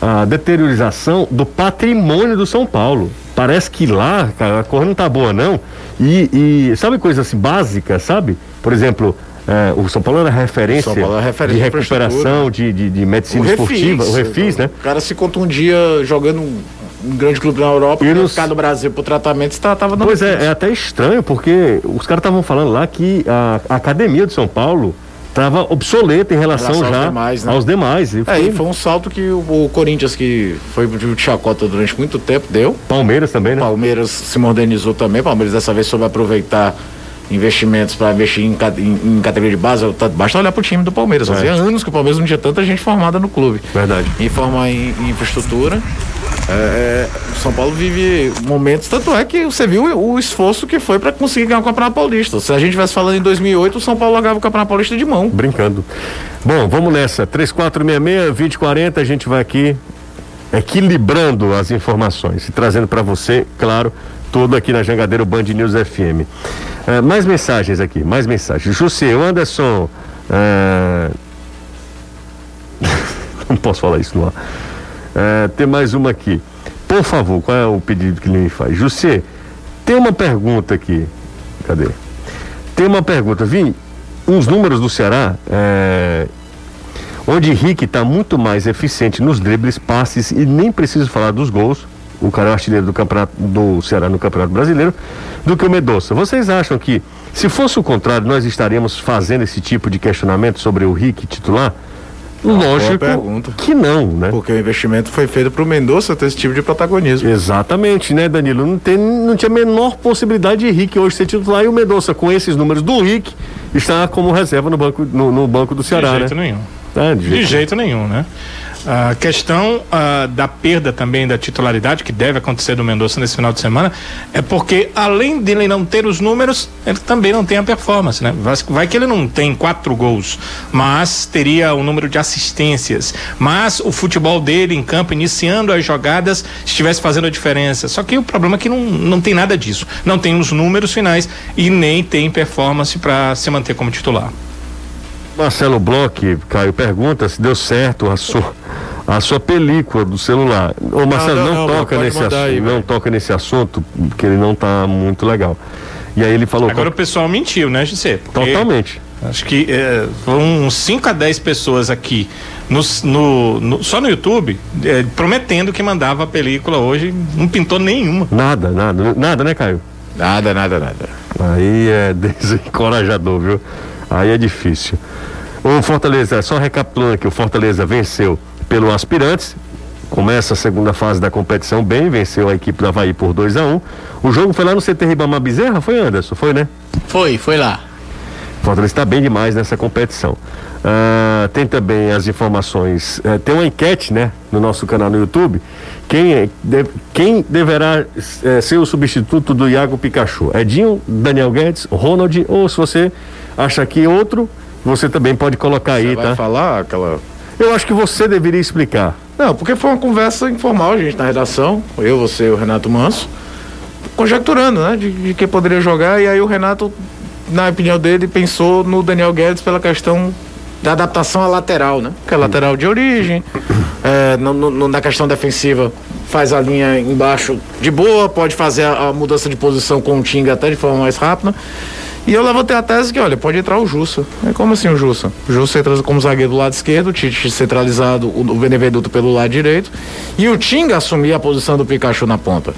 a deteriorização do patrimônio do São Paulo. Parece que lá, cara, a cor não tá boa, não. E, e sabe coisa assim básica, sabe? Por exemplo, é, o São Paulo era referência, Paulo era referência de recuperação, de, de, de, medicina o esportiva, refis, o Refis, né? O cara se contundia jogando um, um grande clube na Europa, e nos... no Brasil pro tratamento, estava dando. Pois é, é até estranho, porque os caras estavam falando lá que a, a academia de São Paulo estava obsoleta em relação, em relação já aos demais. Né? Aos demais. E foi... É, e foi um salto que o, o, Corinthians, que foi de chacota durante muito tempo, deu. Palmeiras também, né? Palmeiras se modernizou também. Palmeiras dessa vez soube aproveitar investimentos para investir em, em, em, categoria de base, basta olhar para o time do Palmeiras. Fazia é. anos que o Palmeiras não tinha tanta gente formada no clube. Verdade. Em forma em, em infraestrutura. É, o São Paulo vive momentos, tanto é que você viu o esforço que foi para conseguir ganhar o Campeonato Paulista. Se a gente tivesse falando em 2008, o São Paulo ganhava o Campeonato Paulista de mão. Brincando. Bom, vamos nessa. 3466-2040, a gente vai aqui equilibrando as informações e trazendo para você, claro, tudo aqui na Jangadeiro Band News FM. Uh, mais mensagens aqui, mais mensagens. José, Anderson. Uh... Não posso falar isso no ar. Uh, tem mais uma aqui. Por favor, qual é o pedido que ele me faz? José, tem uma pergunta aqui. Cadê? Tem uma pergunta. Vim, uns números do Ceará, é, onde Henrique está muito mais eficiente nos dribles, passes e nem preciso falar dos gols o cara é artilheiro do campeonato do Ceará no Campeonato Brasileiro, do que o Medoça. Vocês acham que, se fosse o contrário, nós estaríamos fazendo esse tipo de questionamento sobre o Rick titular? Lógico que não, né? Porque o investimento foi feito para o Mendonça ter esse tipo de protagonismo. Exatamente, né, Danilo? Não, tem, não tinha a menor possibilidade de Rick hoje ser titular e o Mendonça, com esses números do Rick, está como reserva no banco, no, no banco do Ceará. De jeito né? nenhum. É, de, jeito, de jeito nenhum, né? A questão uh, da perda também da titularidade, que deve acontecer do Mendonça nesse final de semana, é porque além dele não ter os números, ele também não tem a performance, né? Vai, que ele não tem quatro gols, mas teria o número de assistências, mas o futebol dele em campo, iniciando as jogadas, estivesse fazendo a diferença. Só que o problema é que não, não tem nada disso. Não tem os números finais e nem tem performance para se manter como titular. Marcelo Bloch, Caio, pergunta se deu certo a sua, a sua película do celular. Ô Marcelo, não, não, não toca nesse assunto, aí, não toca nesse assunto, porque ele não está muito legal. E aí ele falou. Agora o pessoal mentiu, né, Gisê? Totalmente. Acho que é, foram uns 5 a 10 pessoas aqui no, no, no, só no YouTube é, prometendo que mandava a película hoje, não pintou nenhuma. Nada, nada, nada, né, Caio? Nada, nada, nada. Aí é desencorajador, viu? Aí é difícil. O Fortaleza, só recapitulando aqui, o Fortaleza venceu pelo Aspirantes, começa a segunda fase da competição bem, venceu a equipe do Havaí por 2 a 1 um. O jogo foi lá no CT Ribamar Bezerra, foi Anderson? Foi, né? Foi, foi lá. O Fortaleza está bem demais nessa competição. Uh, tem também as informações, uh, tem uma enquete, né, no nosso canal no YouTube. Quem, é, de, quem deverá uh, ser o substituto do Iago Pikachu? Edinho, Daniel Guedes, Ronald, ou se você acha que outro, você também pode colocar aí, vai tá? falar aquela. Eu acho que você deveria explicar. Não, porque foi uma conversa informal, gente, na redação. Eu, você e o Renato Manso. Conjecturando, né? De, de quem poderia jogar. E aí o Renato, na opinião dele, pensou no Daniel Guedes pela questão da adaptação à lateral, né? Que é lateral de origem. É, no, no, na questão defensiva, faz a linha embaixo de boa, pode fazer a, a mudança de posição com o Tinga até de forma mais rápida. E eu levantei a tese que, olha, pode entrar o Jussa. É como assim o Jussa? O Jussa entra como zagueiro do lado esquerdo, o Tite centralizado, o Benevenuto pelo lado direito. E o Tinga assumir a posição do Pikachu na ponta.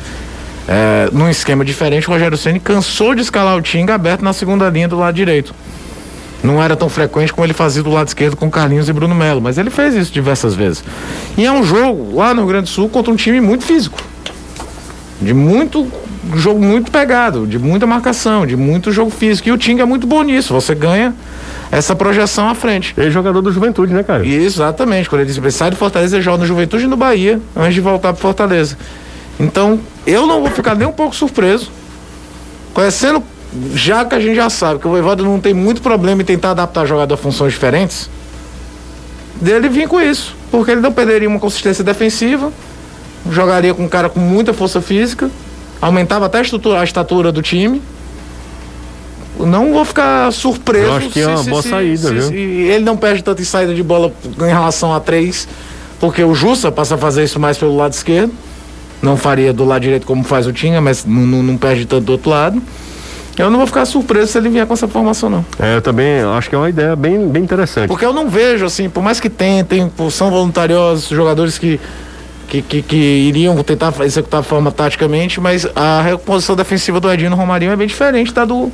É, num esquema diferente, o Rogério Ceni cansou de escalar o Tinga aberto na segunda linha do lado direito. Não era tão frequente como ele fazia do lado esquerdo com Carlinhos e Bruno Melo, mas ele fez isso diversas vezes. E é um jogo lá no Rio Grande do Sul contra um time muito físico. De muito jogo muito pegado, de muita marcação, de muito jogo físico. E o Tinga é muito bom nisso. Você ganha essa projeção à frente. Ele é jogador do Juventude, né, cara? Exatamente. Quando ele disse sai do Fortaleza, ele joga no Juventude e no Bahia, antes de voltar pro Fortaleza. Então, eu não vou ficar nem um pouco surpreso. Conhecendo, já que a gente já sabe que o Voivoda não tem muito problema em tentar adaptar a jogada a funções diferentes, dele vir com isso. Porque ele não perderia uma consistência defensiva, jogaria com um cara com muita força física aumentava até a, estrutura, a estatura do time. Não vou ficar surpreso. Eu acho que é se, é uma se, boa se, saída, viu? ele não perde tanto em saída de bola em relação a três, porque o Jussa passa a fazer isso mais pelo lado esquerdo. Não faria do lado direito como faz o Tinga, mas não, não, não perde tanto do outro lado. Eu não vou ficar surpreso se ele vier com essa formação, não. É, eu também acho que é uma ideia bem, bem interessante. Porque eu não vejo, assim, por mais que tentem, são voluntariosos, jogadores que que, que, que, iriam tentar executar a forma taticamente, mas a reposição defensiva do Edinho Romarinho é bem diferente da do,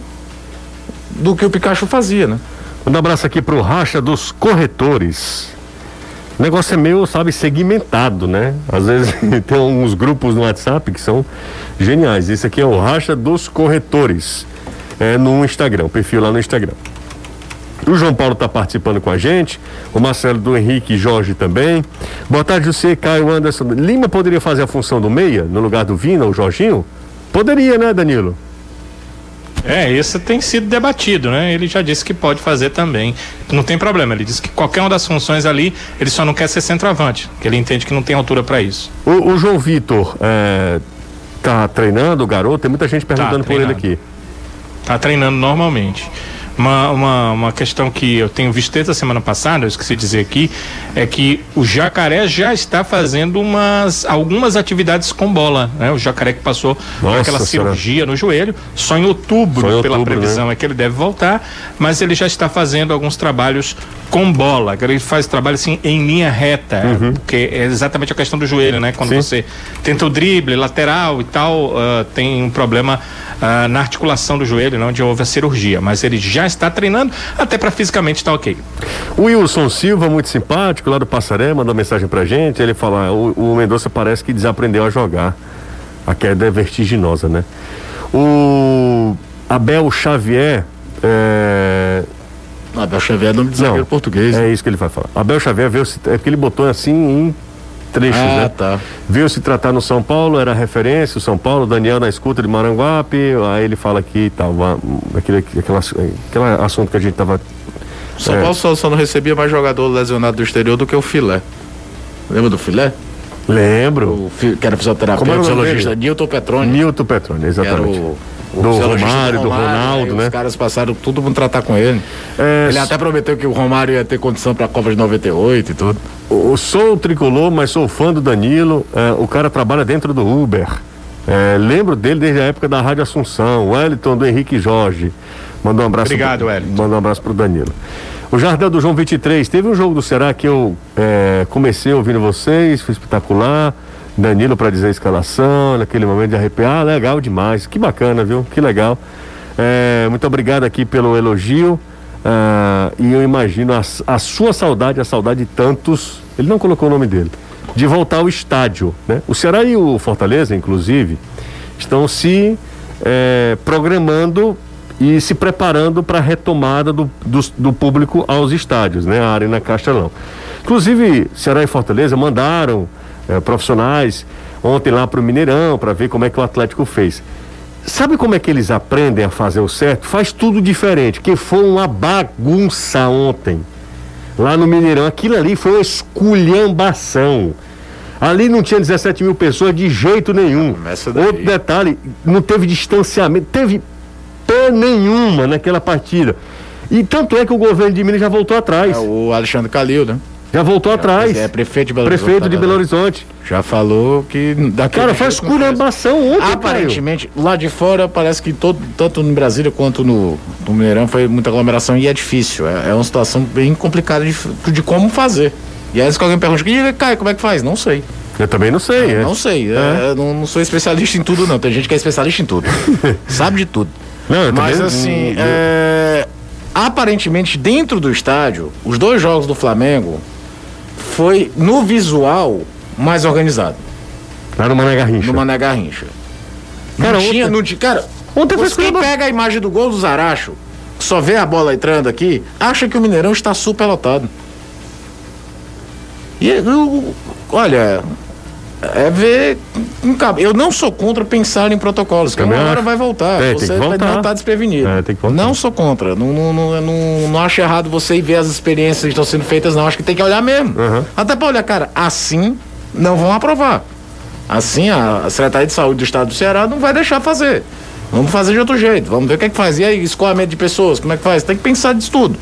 do que o Pikachu fazia, né? Um abraço aqui pro Racha dos Corretores. O negócio é meio, sabe, segmentado, né? Às vezes tem alguns grupos no WhatsApp que são geniais. Esse aqui é o Racha dos Corretores. É no Instagram, perfil lá no Instagram. O João Paulo está participando com a gente, o Marcelo do Henrique Jorge também. Boa tarde, você, Caio Anderson. Lima poderia fazer a função do meia no lugar do Vina, o Jorginho? Poderia, né, Danilo? É, isso tem sido debatido, né? Ele já disse que pode fazer também. Não tem problema. Ele disse que qualquer uma das funções ali, ele só não quer ser centroavante, que ele entende que não tem altura para isso. O, o, João Vitor é, tá treinando o garoto? Tem muita gente perguntando tá, por ele aqui. Tá treinando normalmente. Uma, uma, uma questão que eu tenho visto desde a semana passada, eu esqueci de dizer aqui, é que o Jacaré já está fazendo umas, algumas atividades com bola. Né? O Jacaré que passou Nossa, aquela cirurgia no joelho, só em outubro, só em pela outubro, previsão, né? é que ele deve voltar, mas ele já está fazendo alguns trabalhos com bola. Ele faz trabalho assim em linha reta, uhum. porque é exatamente a questão do joelho, né? Quando Sim. você tenta o drible, lateral e tal, uh, tem um problema uh, na articulação do joelho, onde houve a cirurgia. Mas ele já está treinando, até para fisicamente estar tá ok. O Wilson Silva, muito simpático, lá do Passaré, mandou mensagem pra gente. Ele fala: o, o Mendonça parece que desaprendeu a jogar. A queda é vertiginosa, né? O Abel Xavier. É... Abel Xavier é nome de zagueiro português. É né? isso que ele vai falar. Abel Xavier veio, é que ele botou assim em trechos, ah, né? Tá. Viu se tratar no São Paulo, era referência, o São Paulo, Daniel na escuta de Maranguape, aí ele fala aqui tal, aquele, aquele, aquele assunto que a gente tava. São é. Paulo só, só não recebia mais jogador lesionado do exterior do que o filé. Lembra do filé? Lembro. O, que era fisioterapeuta, fisiologista, Nilton Petroni. Nilton Petroni, exatamente. O, o do Romário, do Ronaldo, né? Os caras passaram tudo mundo tratar com ele. É, ele até prometeu que o Romário ia ter condição para a Copa de 98 e tudo. Eu sou tricolor, mas sou fã do Danilo. É, o cara trabalha dentro do Uber. É, lembro dele desde a época da Rádio Assunção, o Wellington do Henrique Jorge. Mandou um abraço. Obrigado, pro, Wellington. Mandou um abraço pro Danilo. O Jardel do João 23, teve um jogo do Será que eu é, comecei ouvindo vocês, foi espetacular. Danilo para dizer a escalação, naquele momento de arrepiar, ah, legal demais, que bacana, viu? Que legal. É, muito obrigado aqui pelo elogio. Uh, e eu imagino a, a, sua saudade, a saudade de tantos, ele não colocou o nome dele, de voltar ao estádio. Né? O Ceará e o Fortaleza, inclusive, estão se é, programando e se preparando para a retomada do, do, do, público aos estádios, né? A Arena Castelão. Inclusive, Ceará e Fortaleza mandaram é, profissionais ontem lá para o Mineirão para ver como é que o Atlético fez. Sabe como é que eles aprendem a fazer o certo? Faz tudo diferente, que foi uma bagunça ontem. Lá no Mineirão, aquilo ali foi uma esculhambação. Ali não tinha 17 mil pessoas de jeito nenhum. Outro detalhe, não teve distanciamento, teve pé nenhuma naquela partida. E tanto é que o governo de Minas já voltou atrás. É, o Alexandre Calil, né? Já voltou já, atrás. É prefeito de Belo Horizonte. Prefeito de Belo Horizonte. Já falou que. Cara, faz curambação ontem, Aparentemente, Caio. lá de fora parece que todo, tanto no Brasília quanto no, no Mineirão foi muita aglomeração e é difícil. É, é uma situação bem complicada de, de como fazer. E aí, se alguém pergunta, Caio, como é que faz? Não sei. Eu também não sei. Não, é. não sei. É. é. não, não, sou especialista em tudo, não. Tem gente que é especialista em tudo. Sabe de tudo. Não, Mas assim, é, aparentemente dentro do estádio, os dois jogos do Flamengo foi no visual mais organizado. Lá no Mané Garrincha. No Mané Garrincha. Cara, não tinha, não tinha, cara, ontem você quem pega a imagem do gol do Zaracho, só vê a bola entrando aqui, acha que o Mineirão está super lotado. E eu, olha, é ver. Eu não sou contra pensar em protocolos, que uma hora vai voltar. É, você vai não estar desprevenido. É, não sou contra. Não, não, não, não, não acho errado você ir ver as experiências que estão sendo feitas, não. Acho que tem que olhar mesmo. Uhum. Até para olhar, cara, assim não vão aprovar. Assim, a Secretaria de Saúde do Estado do Ceará não vai deixar fazer. Vamos fazer de outro jeito, vamos ver o que é que faz. E aí, escoamento de pessoas, como é que faz? Tem que pensar disso tudo.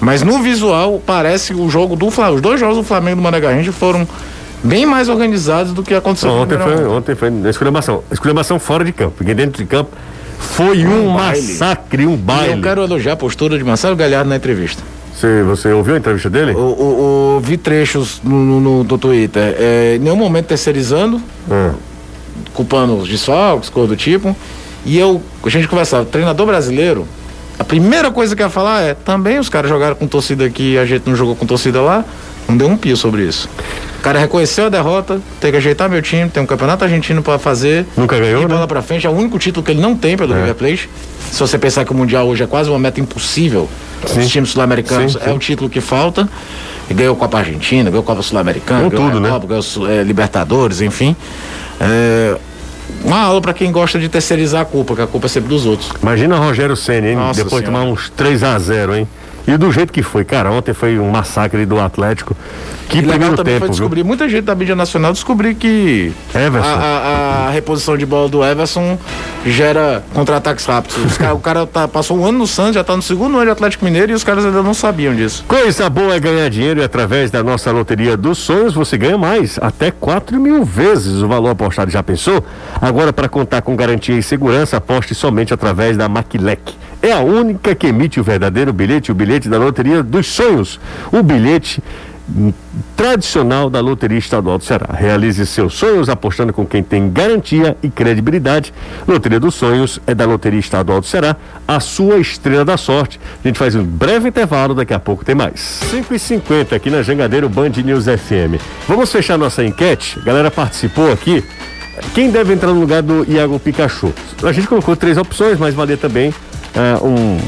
Mas no visual, parece o jogo do Flamengo. Os dois jogos do Flamengo do Mané Garrincha foram bem mais organizados do que aconteceu ontem foi, ontem foi esculhambação. Esculhambação fora de campo, porque dentro de campo foi um, um massacre, um baile. E eu quero elogiar a postura de Marcelo Galhardo na entrevista. Você, você ouviu a entrevista dele? O, o, o vi trechos no, no, no Twitter. É, em nenhum momento terceirizando, é. culpando os desfalques, coisa do tipo. E eu, a gente conversava, treinador brasileiro, a primeira coisa que ia falar é: também os caras jogaram com torcida aqui, a gente não jogou com torcida lá. Não deu um pio sobre isso. O cara reconheceu a derrota, tem que ajeitar meu time, tem um campeonato argentino para fazer. Nunca ganhou, e bola né? pra frente. É o único título que ele não tem pelo é. River Plate. Se você pensar que o Mundial hoje é quase uma meta impossível Sim. Os times sul-americanos é o título que falta. Ganhou Copa Argentina, ganhou Copa Sul-Americana, ganhou tudo, né? Copa, ganhou é, Libertadores, enfim. É, uma aula para quem gosta de terceirizar a culpa, que a culpa é sempre dos outros. Imagina Rogério Senna, hein? Nossa Depois de tomar uns 3 a 0 hein? E do jeito que foi, cara, ontem foi um massacre do Atlético. Que e também tempo, foi descobrir, viu? muita gente da mídia nacional descobrir que a, a, a, reposição de bola do Everson gera contra-ataques rápidos. Cara, o cara tá, passou um ano no Santos, já tá no segundo ano de Atlético Mineiro e os caras ainda não sabiam disso. Coisa boa é ganhar dinheiro e através da nossa loteria dos sonhos você ganha mais, até 4 mil vezes o valor apostado. Já pensou? Agora, para contar com garantia e segurança, aposte somente através da Maquilec é a única que emite o verdadeiro bilhete, o bilhete da Loteria dos Sonhos. O bilhete tradicional da Loteria Estadual do Ceará. Realize seus sonhos apostando com quem tem garantia e credibilidade. Loteria dos Sonhos é da Loteria Estadual do Ceará, a sua estrela da sorte. A gente faz um breve intervalo, daqui a pouco tem mais. 5h50 aqui na Jangadeiro Band News FM. Vamos fechar nossa enquete? A galera participou aqui. Quem deve entrar no lugar do Iago Pikachu? A gente colocou três opções, mas valia também uh, um,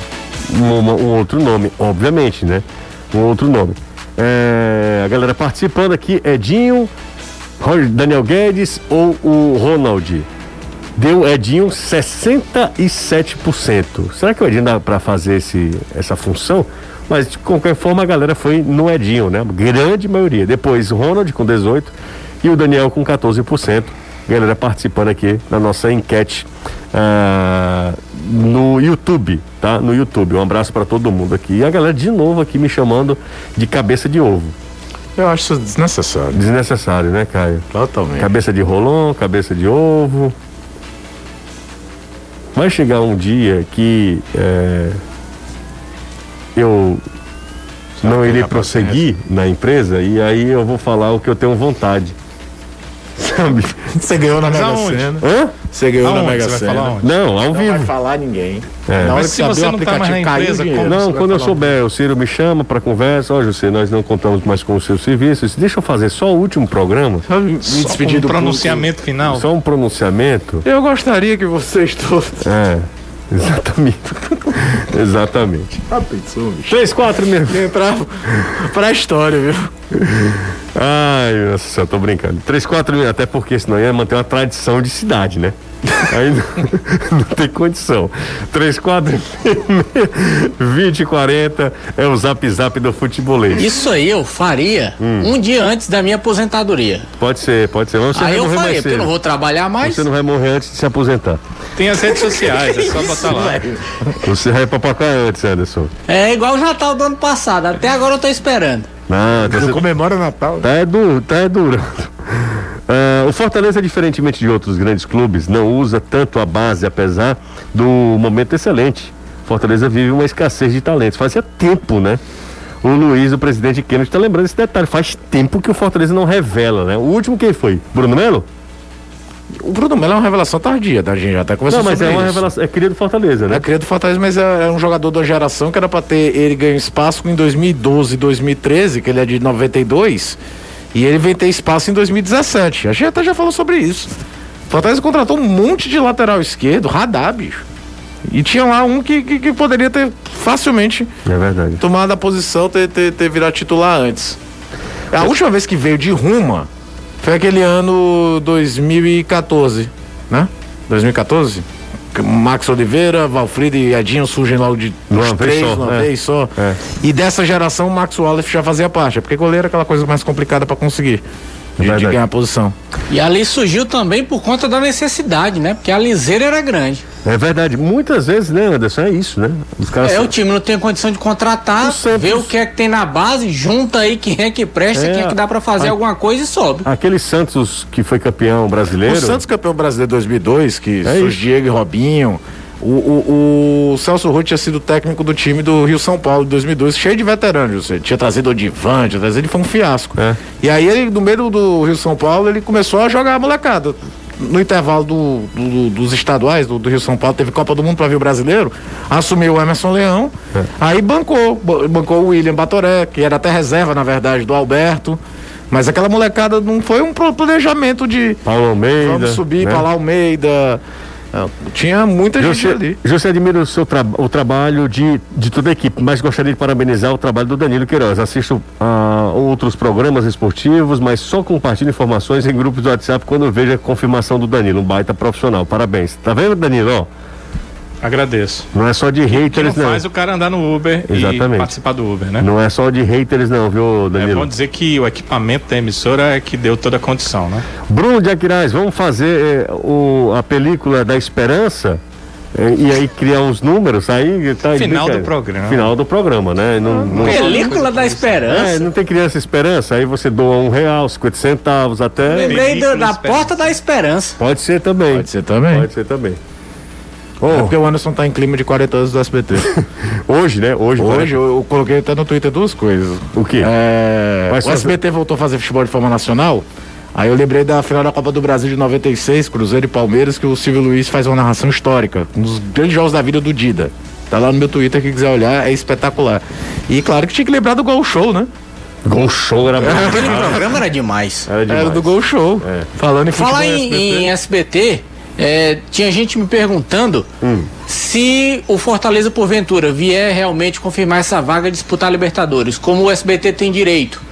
um, um, outro nome, obviamente, né? Um outro nome. É, a galera participando aqui, Edinho, Daniel Guedes ou o Ronald? Deu Edinho 67%. Será que o Edinho dá para fazer esse, essa função? Mas de qualquer forma a galera foi no Edinho, né? Grande maioria. Depois Ronald com 18% e o Daniel com 14%. Galera participando aqui da nossa enquete uh, no YouTube, tá? No YouTube. Um abraço para todo mundo aqui. E a galera de novo aqui me chamando de cabeça de ovo. Eu acho isso desnecessário. Desnecessário, né, Caio? Totalmente. Cabeça de rolão, cabeça de ovo. Vai chegar um dia que é, eu não irei prosseguir na empresa e aí eu vou falar o que eu tenho vontade. Sabe? Você ganhou na Mega Sena. Hã? Você ganhou aonde? na Mega Sena. Não, ao vivo. Não vai falar ninguém. É. Na hora Mas que você abrir o tá aplicativo, tá caiu o Não, quando eu souber, o Ciro me chama para conversa. Ó, oh, José, nós não contamos mais com os seus serviços. Deixa eu fazer só o último programa. Só me despedir um do pronunciamento público. final. Só um pronunciamento. Eu gostaria que vocês todos. É. Exatamente. Exatamente. Ah, pensou, bicho. 3, 4 mesmo. Pra, pra história, viu? Ai, nossa senhora, tô brincando. 3, 4 até porque senão ia manter uma tradição de cidade, né? Aí não, não tem condição. 3, 4, 20, 40 é o zap zap do futebolês. Isso aí eu faria hum. um dia antes da minha aposentadoria. Pode ser, pode ser. Você aí eu faria, porque eu não vou trabalhar mais. Você não vai morrer antes de se aposentar. Tem as redes sociais, é só botar lá. Você vai papacar antes, Anderson. É igual o Natal do ano passado. Até agora eu tô esperando. Não, você comemora Natal. Tá, é duro, tá é duro. Uh, o Fortaleza, diferentemente de outros grandes clubes, não usa tanto a base, apesar do momento excelente. Fortaleza vive uma escassez de talentos. Fazia tempo, né? O Luiz, o presidente Kennedy, está lembrando esse detalhe. Faz tempo que o Fortaleza não revela, né? O último quem foi? Bruno Melo? O Bruno Melo é uma revelação tardia, tá? A gente já até conversou Não, mas é uma isso. revelação, é cria do Fortaleza, né? É cria do Fortaleza, mas é, é, um jogador da geração que era para ter ele ganho espaço em 2012, 2013, que ele é de 92, e ele vem ter espaço em 2017. A gente até já falou sobre isso. O Fortaleza contratou um monte de lateral esquerdo, radar, bicho. E tinha lá um que, que, que poderia ter facilmente é verdade. tomado a posição, ter, ter, ter virado titular antes. A última vez que veio de Ruma foi aquele ano 2014, né? 2014? Max Oliveira, Valfrido e Edinho surgem logo de uma três, vez só, uma é. vez só. É. E dessa geração o Max Wallace já fazia parte, porque goleiro é aquela coisa mais complicada para conseguir de, de, ganhar a posição. E ali surgiu também por conta da necessidade, né? Porque a liseira era grande. É verdade. Muitas vezes, né, Anderson? É isso, né? Os caras é, o time não tem condição de contratar, vê o que é que tem na base, junta aí quem é que presta, é, quem é que dá para fazer a, alguma coisa e sobe. Aquele Santos que foi campeão brasileiro. O Santos campeão brasileiro 2002, que é surgiu Diego e Robinho. O, o, o, Celso Ruth tinha sido técnico do time do Rio São Paulo de 2002, cheio de veteranos. Você tinha trazido o Divan, tinha trazido, ele foi um fiasco. É. E aí, ele, no meio do Rio São Paulo, ele começou a jogar a molecada. No intervalo do, do, dos estaduais do, do, Rio São Paulo, teve Copa do Mundo para ver o brasileiro, assumiu o Emerson Leão, é. aí bancou, bancou o William Batoré, que era até reserva, na verdade, do Alberto. Mas aquela molecada não foi um planejamento de. Paulo Almeida. Vamos subir, né? Paulo Almeida. É, tinha muita gente José, ali. José admira o, seu tra o trabalho de, de toda a equipe, mas gostaria de parabenizar o trabalho do Danilo Queiroz. Assisto a outros programas esportivos, mas só compartilho informações em grupos do WhatsApp quando vejo a confirmação do Danilo, um baita profissional. Parabéns. Tá vendo, Danilo? Ó, Agradeço. Não é só de haters, que não. não. faz o cara andar no Uber Exatamente. e participar do Uber, né? Não é só de haters, não, viu, Danilo? É bom dizer que o equipamento da emissora é que deu toda a condição, né? Bruno de Aquiraz, vamos fazer eh, o, a película da esperança eh, e aí criar uns números aí tá Final indica- do programa. final do programa né não, não- Película da é, Esperança. não tem criança esperança aí você doa um real 50 centavos até Lembrei do- da Porta da Esperança. pode ser também Pode ser também. pode ser também É Oh, porque o Anderson tá em clima de 40 anos do SBT. hoje né hoje Hoje eu, eu coloquei até no Twitter duas coisas. o que É, o SBT voltou a fazer futebol de forma nacional. Aí eu lembrei da final da Copa do Brasil de 96, Cruzeiro e Palmeiras, que o Silvio Luiz faz uma narração histórica. Um dos grandes jogos da vida do Dida. Tá lá no meu Twitter, quem quiser olhar, é espetacular. E claro que tinha que lembrar do Gol Show, né? gol show era Aquele programa era demais. era demais Era do Gol Show. É. Falando em futebol Falar em, SBT. em SBT, é, tinha gente me perguntando se o Fortaleza, porventura, vier realmente confirmar essa vaga de disputar a Libertadores, como o SBT tem direito.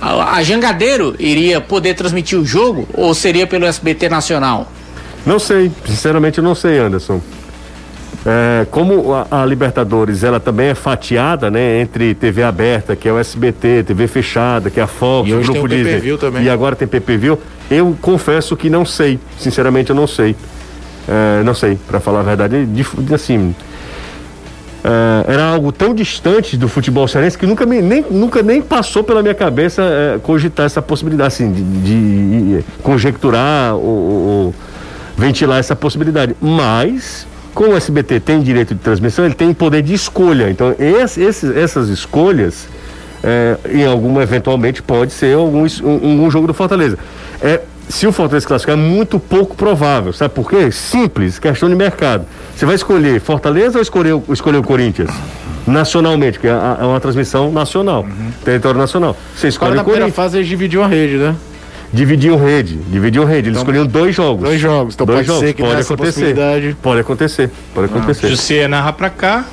A, a Jangadeiro iria poder transmitir o jogo ou seria pelo SBT Nacional? Não sei, sinceramente eu não sei, Anderson. É, como a, a Libertadores ela também é fatiada, né, entre TV aberta, que é o SBT, TV fechada, que é a Fox, E o hoje grupo tem o Disney, também. e agora tem PPV, eu confesso que não sei, sinceramente eu não sei, É, não sei, para falar a verdade, de- de- assim, é, era algo tão distante do futebol cearense que nunca, me, nem, nunca nem passou pela minha cabeça é, cogitar essa possibilidade, assim, de, de conjecturar ou, ou- ou ventilar essa possibilidade. Mas, como o SBT tem direito de transmissão, ele tem poder de escolha. Então, esses- essas escolhas, é, em alguma, eventualmente, pode ser algum, um, um jogo do Fortaleza. É, se o Fortaleza classificar, é muito pouco provável. Sabe por quê? Simples, questão de mercado. Você vai escolher Fortaleza ou escolher, o- escolher o Corinthians? Nacionalmente, que é, é uma transmissão nacional, território nacional. Você Agora escolhe na o primeira Corinthians. fase eles dividiam a rede, né? Dividiam rede, dividiam rede. Eles escolhiam dois jogos. Dois jogos. Então Dois pode jogos. ser que pode nessa acontecer. possibilidade- Pode acontecer. Pode acontecer. José narra pra cá,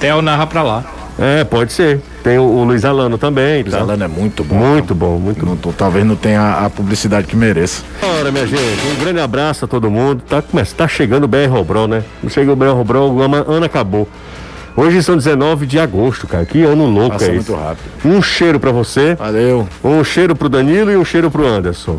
Theo narra pra lá. É, pode ser. Tem o, o Luiz Alano também. O Tá? Zalando é muito bom. Muito bom, muito bom. Não tô- talvez não tenha a publicidade que mereça. Ora, minha gente, um grande abraço a todo mundo. Tá, começa, tá chegando o BR Robrol, né? Não chega o BR Robrol, o ano ano acabou. Hoje são 19 de agosto, cara. Que ano louco Passa é muito esse. rápido. Um cheiro pra você, Valeu. um cheiro pro Danilo e um cheiro pro Anderson.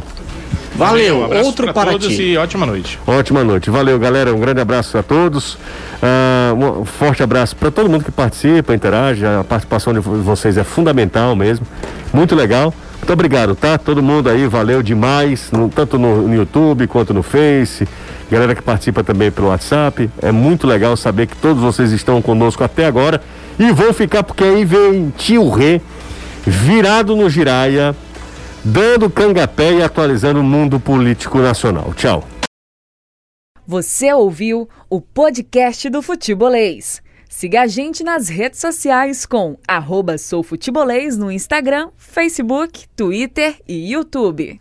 Valeu, Um abraço outro para todos ti. e ótima noite. Ótima noite. Valeu, galera. Um grande abraço a todos. Ah, um forte abraço para todo mundo que participa, interage. A participação de vo- vocês é fundamental mesmo. Muito legal. Muito obrigado, tá? Todo mundo aí, valeu demais, no- tanto no, no YouTube quanto no Face. Galera que participa também pelo WhatsApp. É muito legal saber que todos vocês estão conosco até agora. E vão ficar, porque aí vem Tio Rê, virado no Giraia, dando cangapé e atualizando o mundo político nacional. Tchau. Você ouviu o podcast do Futebolês. Siga a gente nas redes sociais com arroba soufutebolês no Instagram, Facebook, Twitter e YouTube.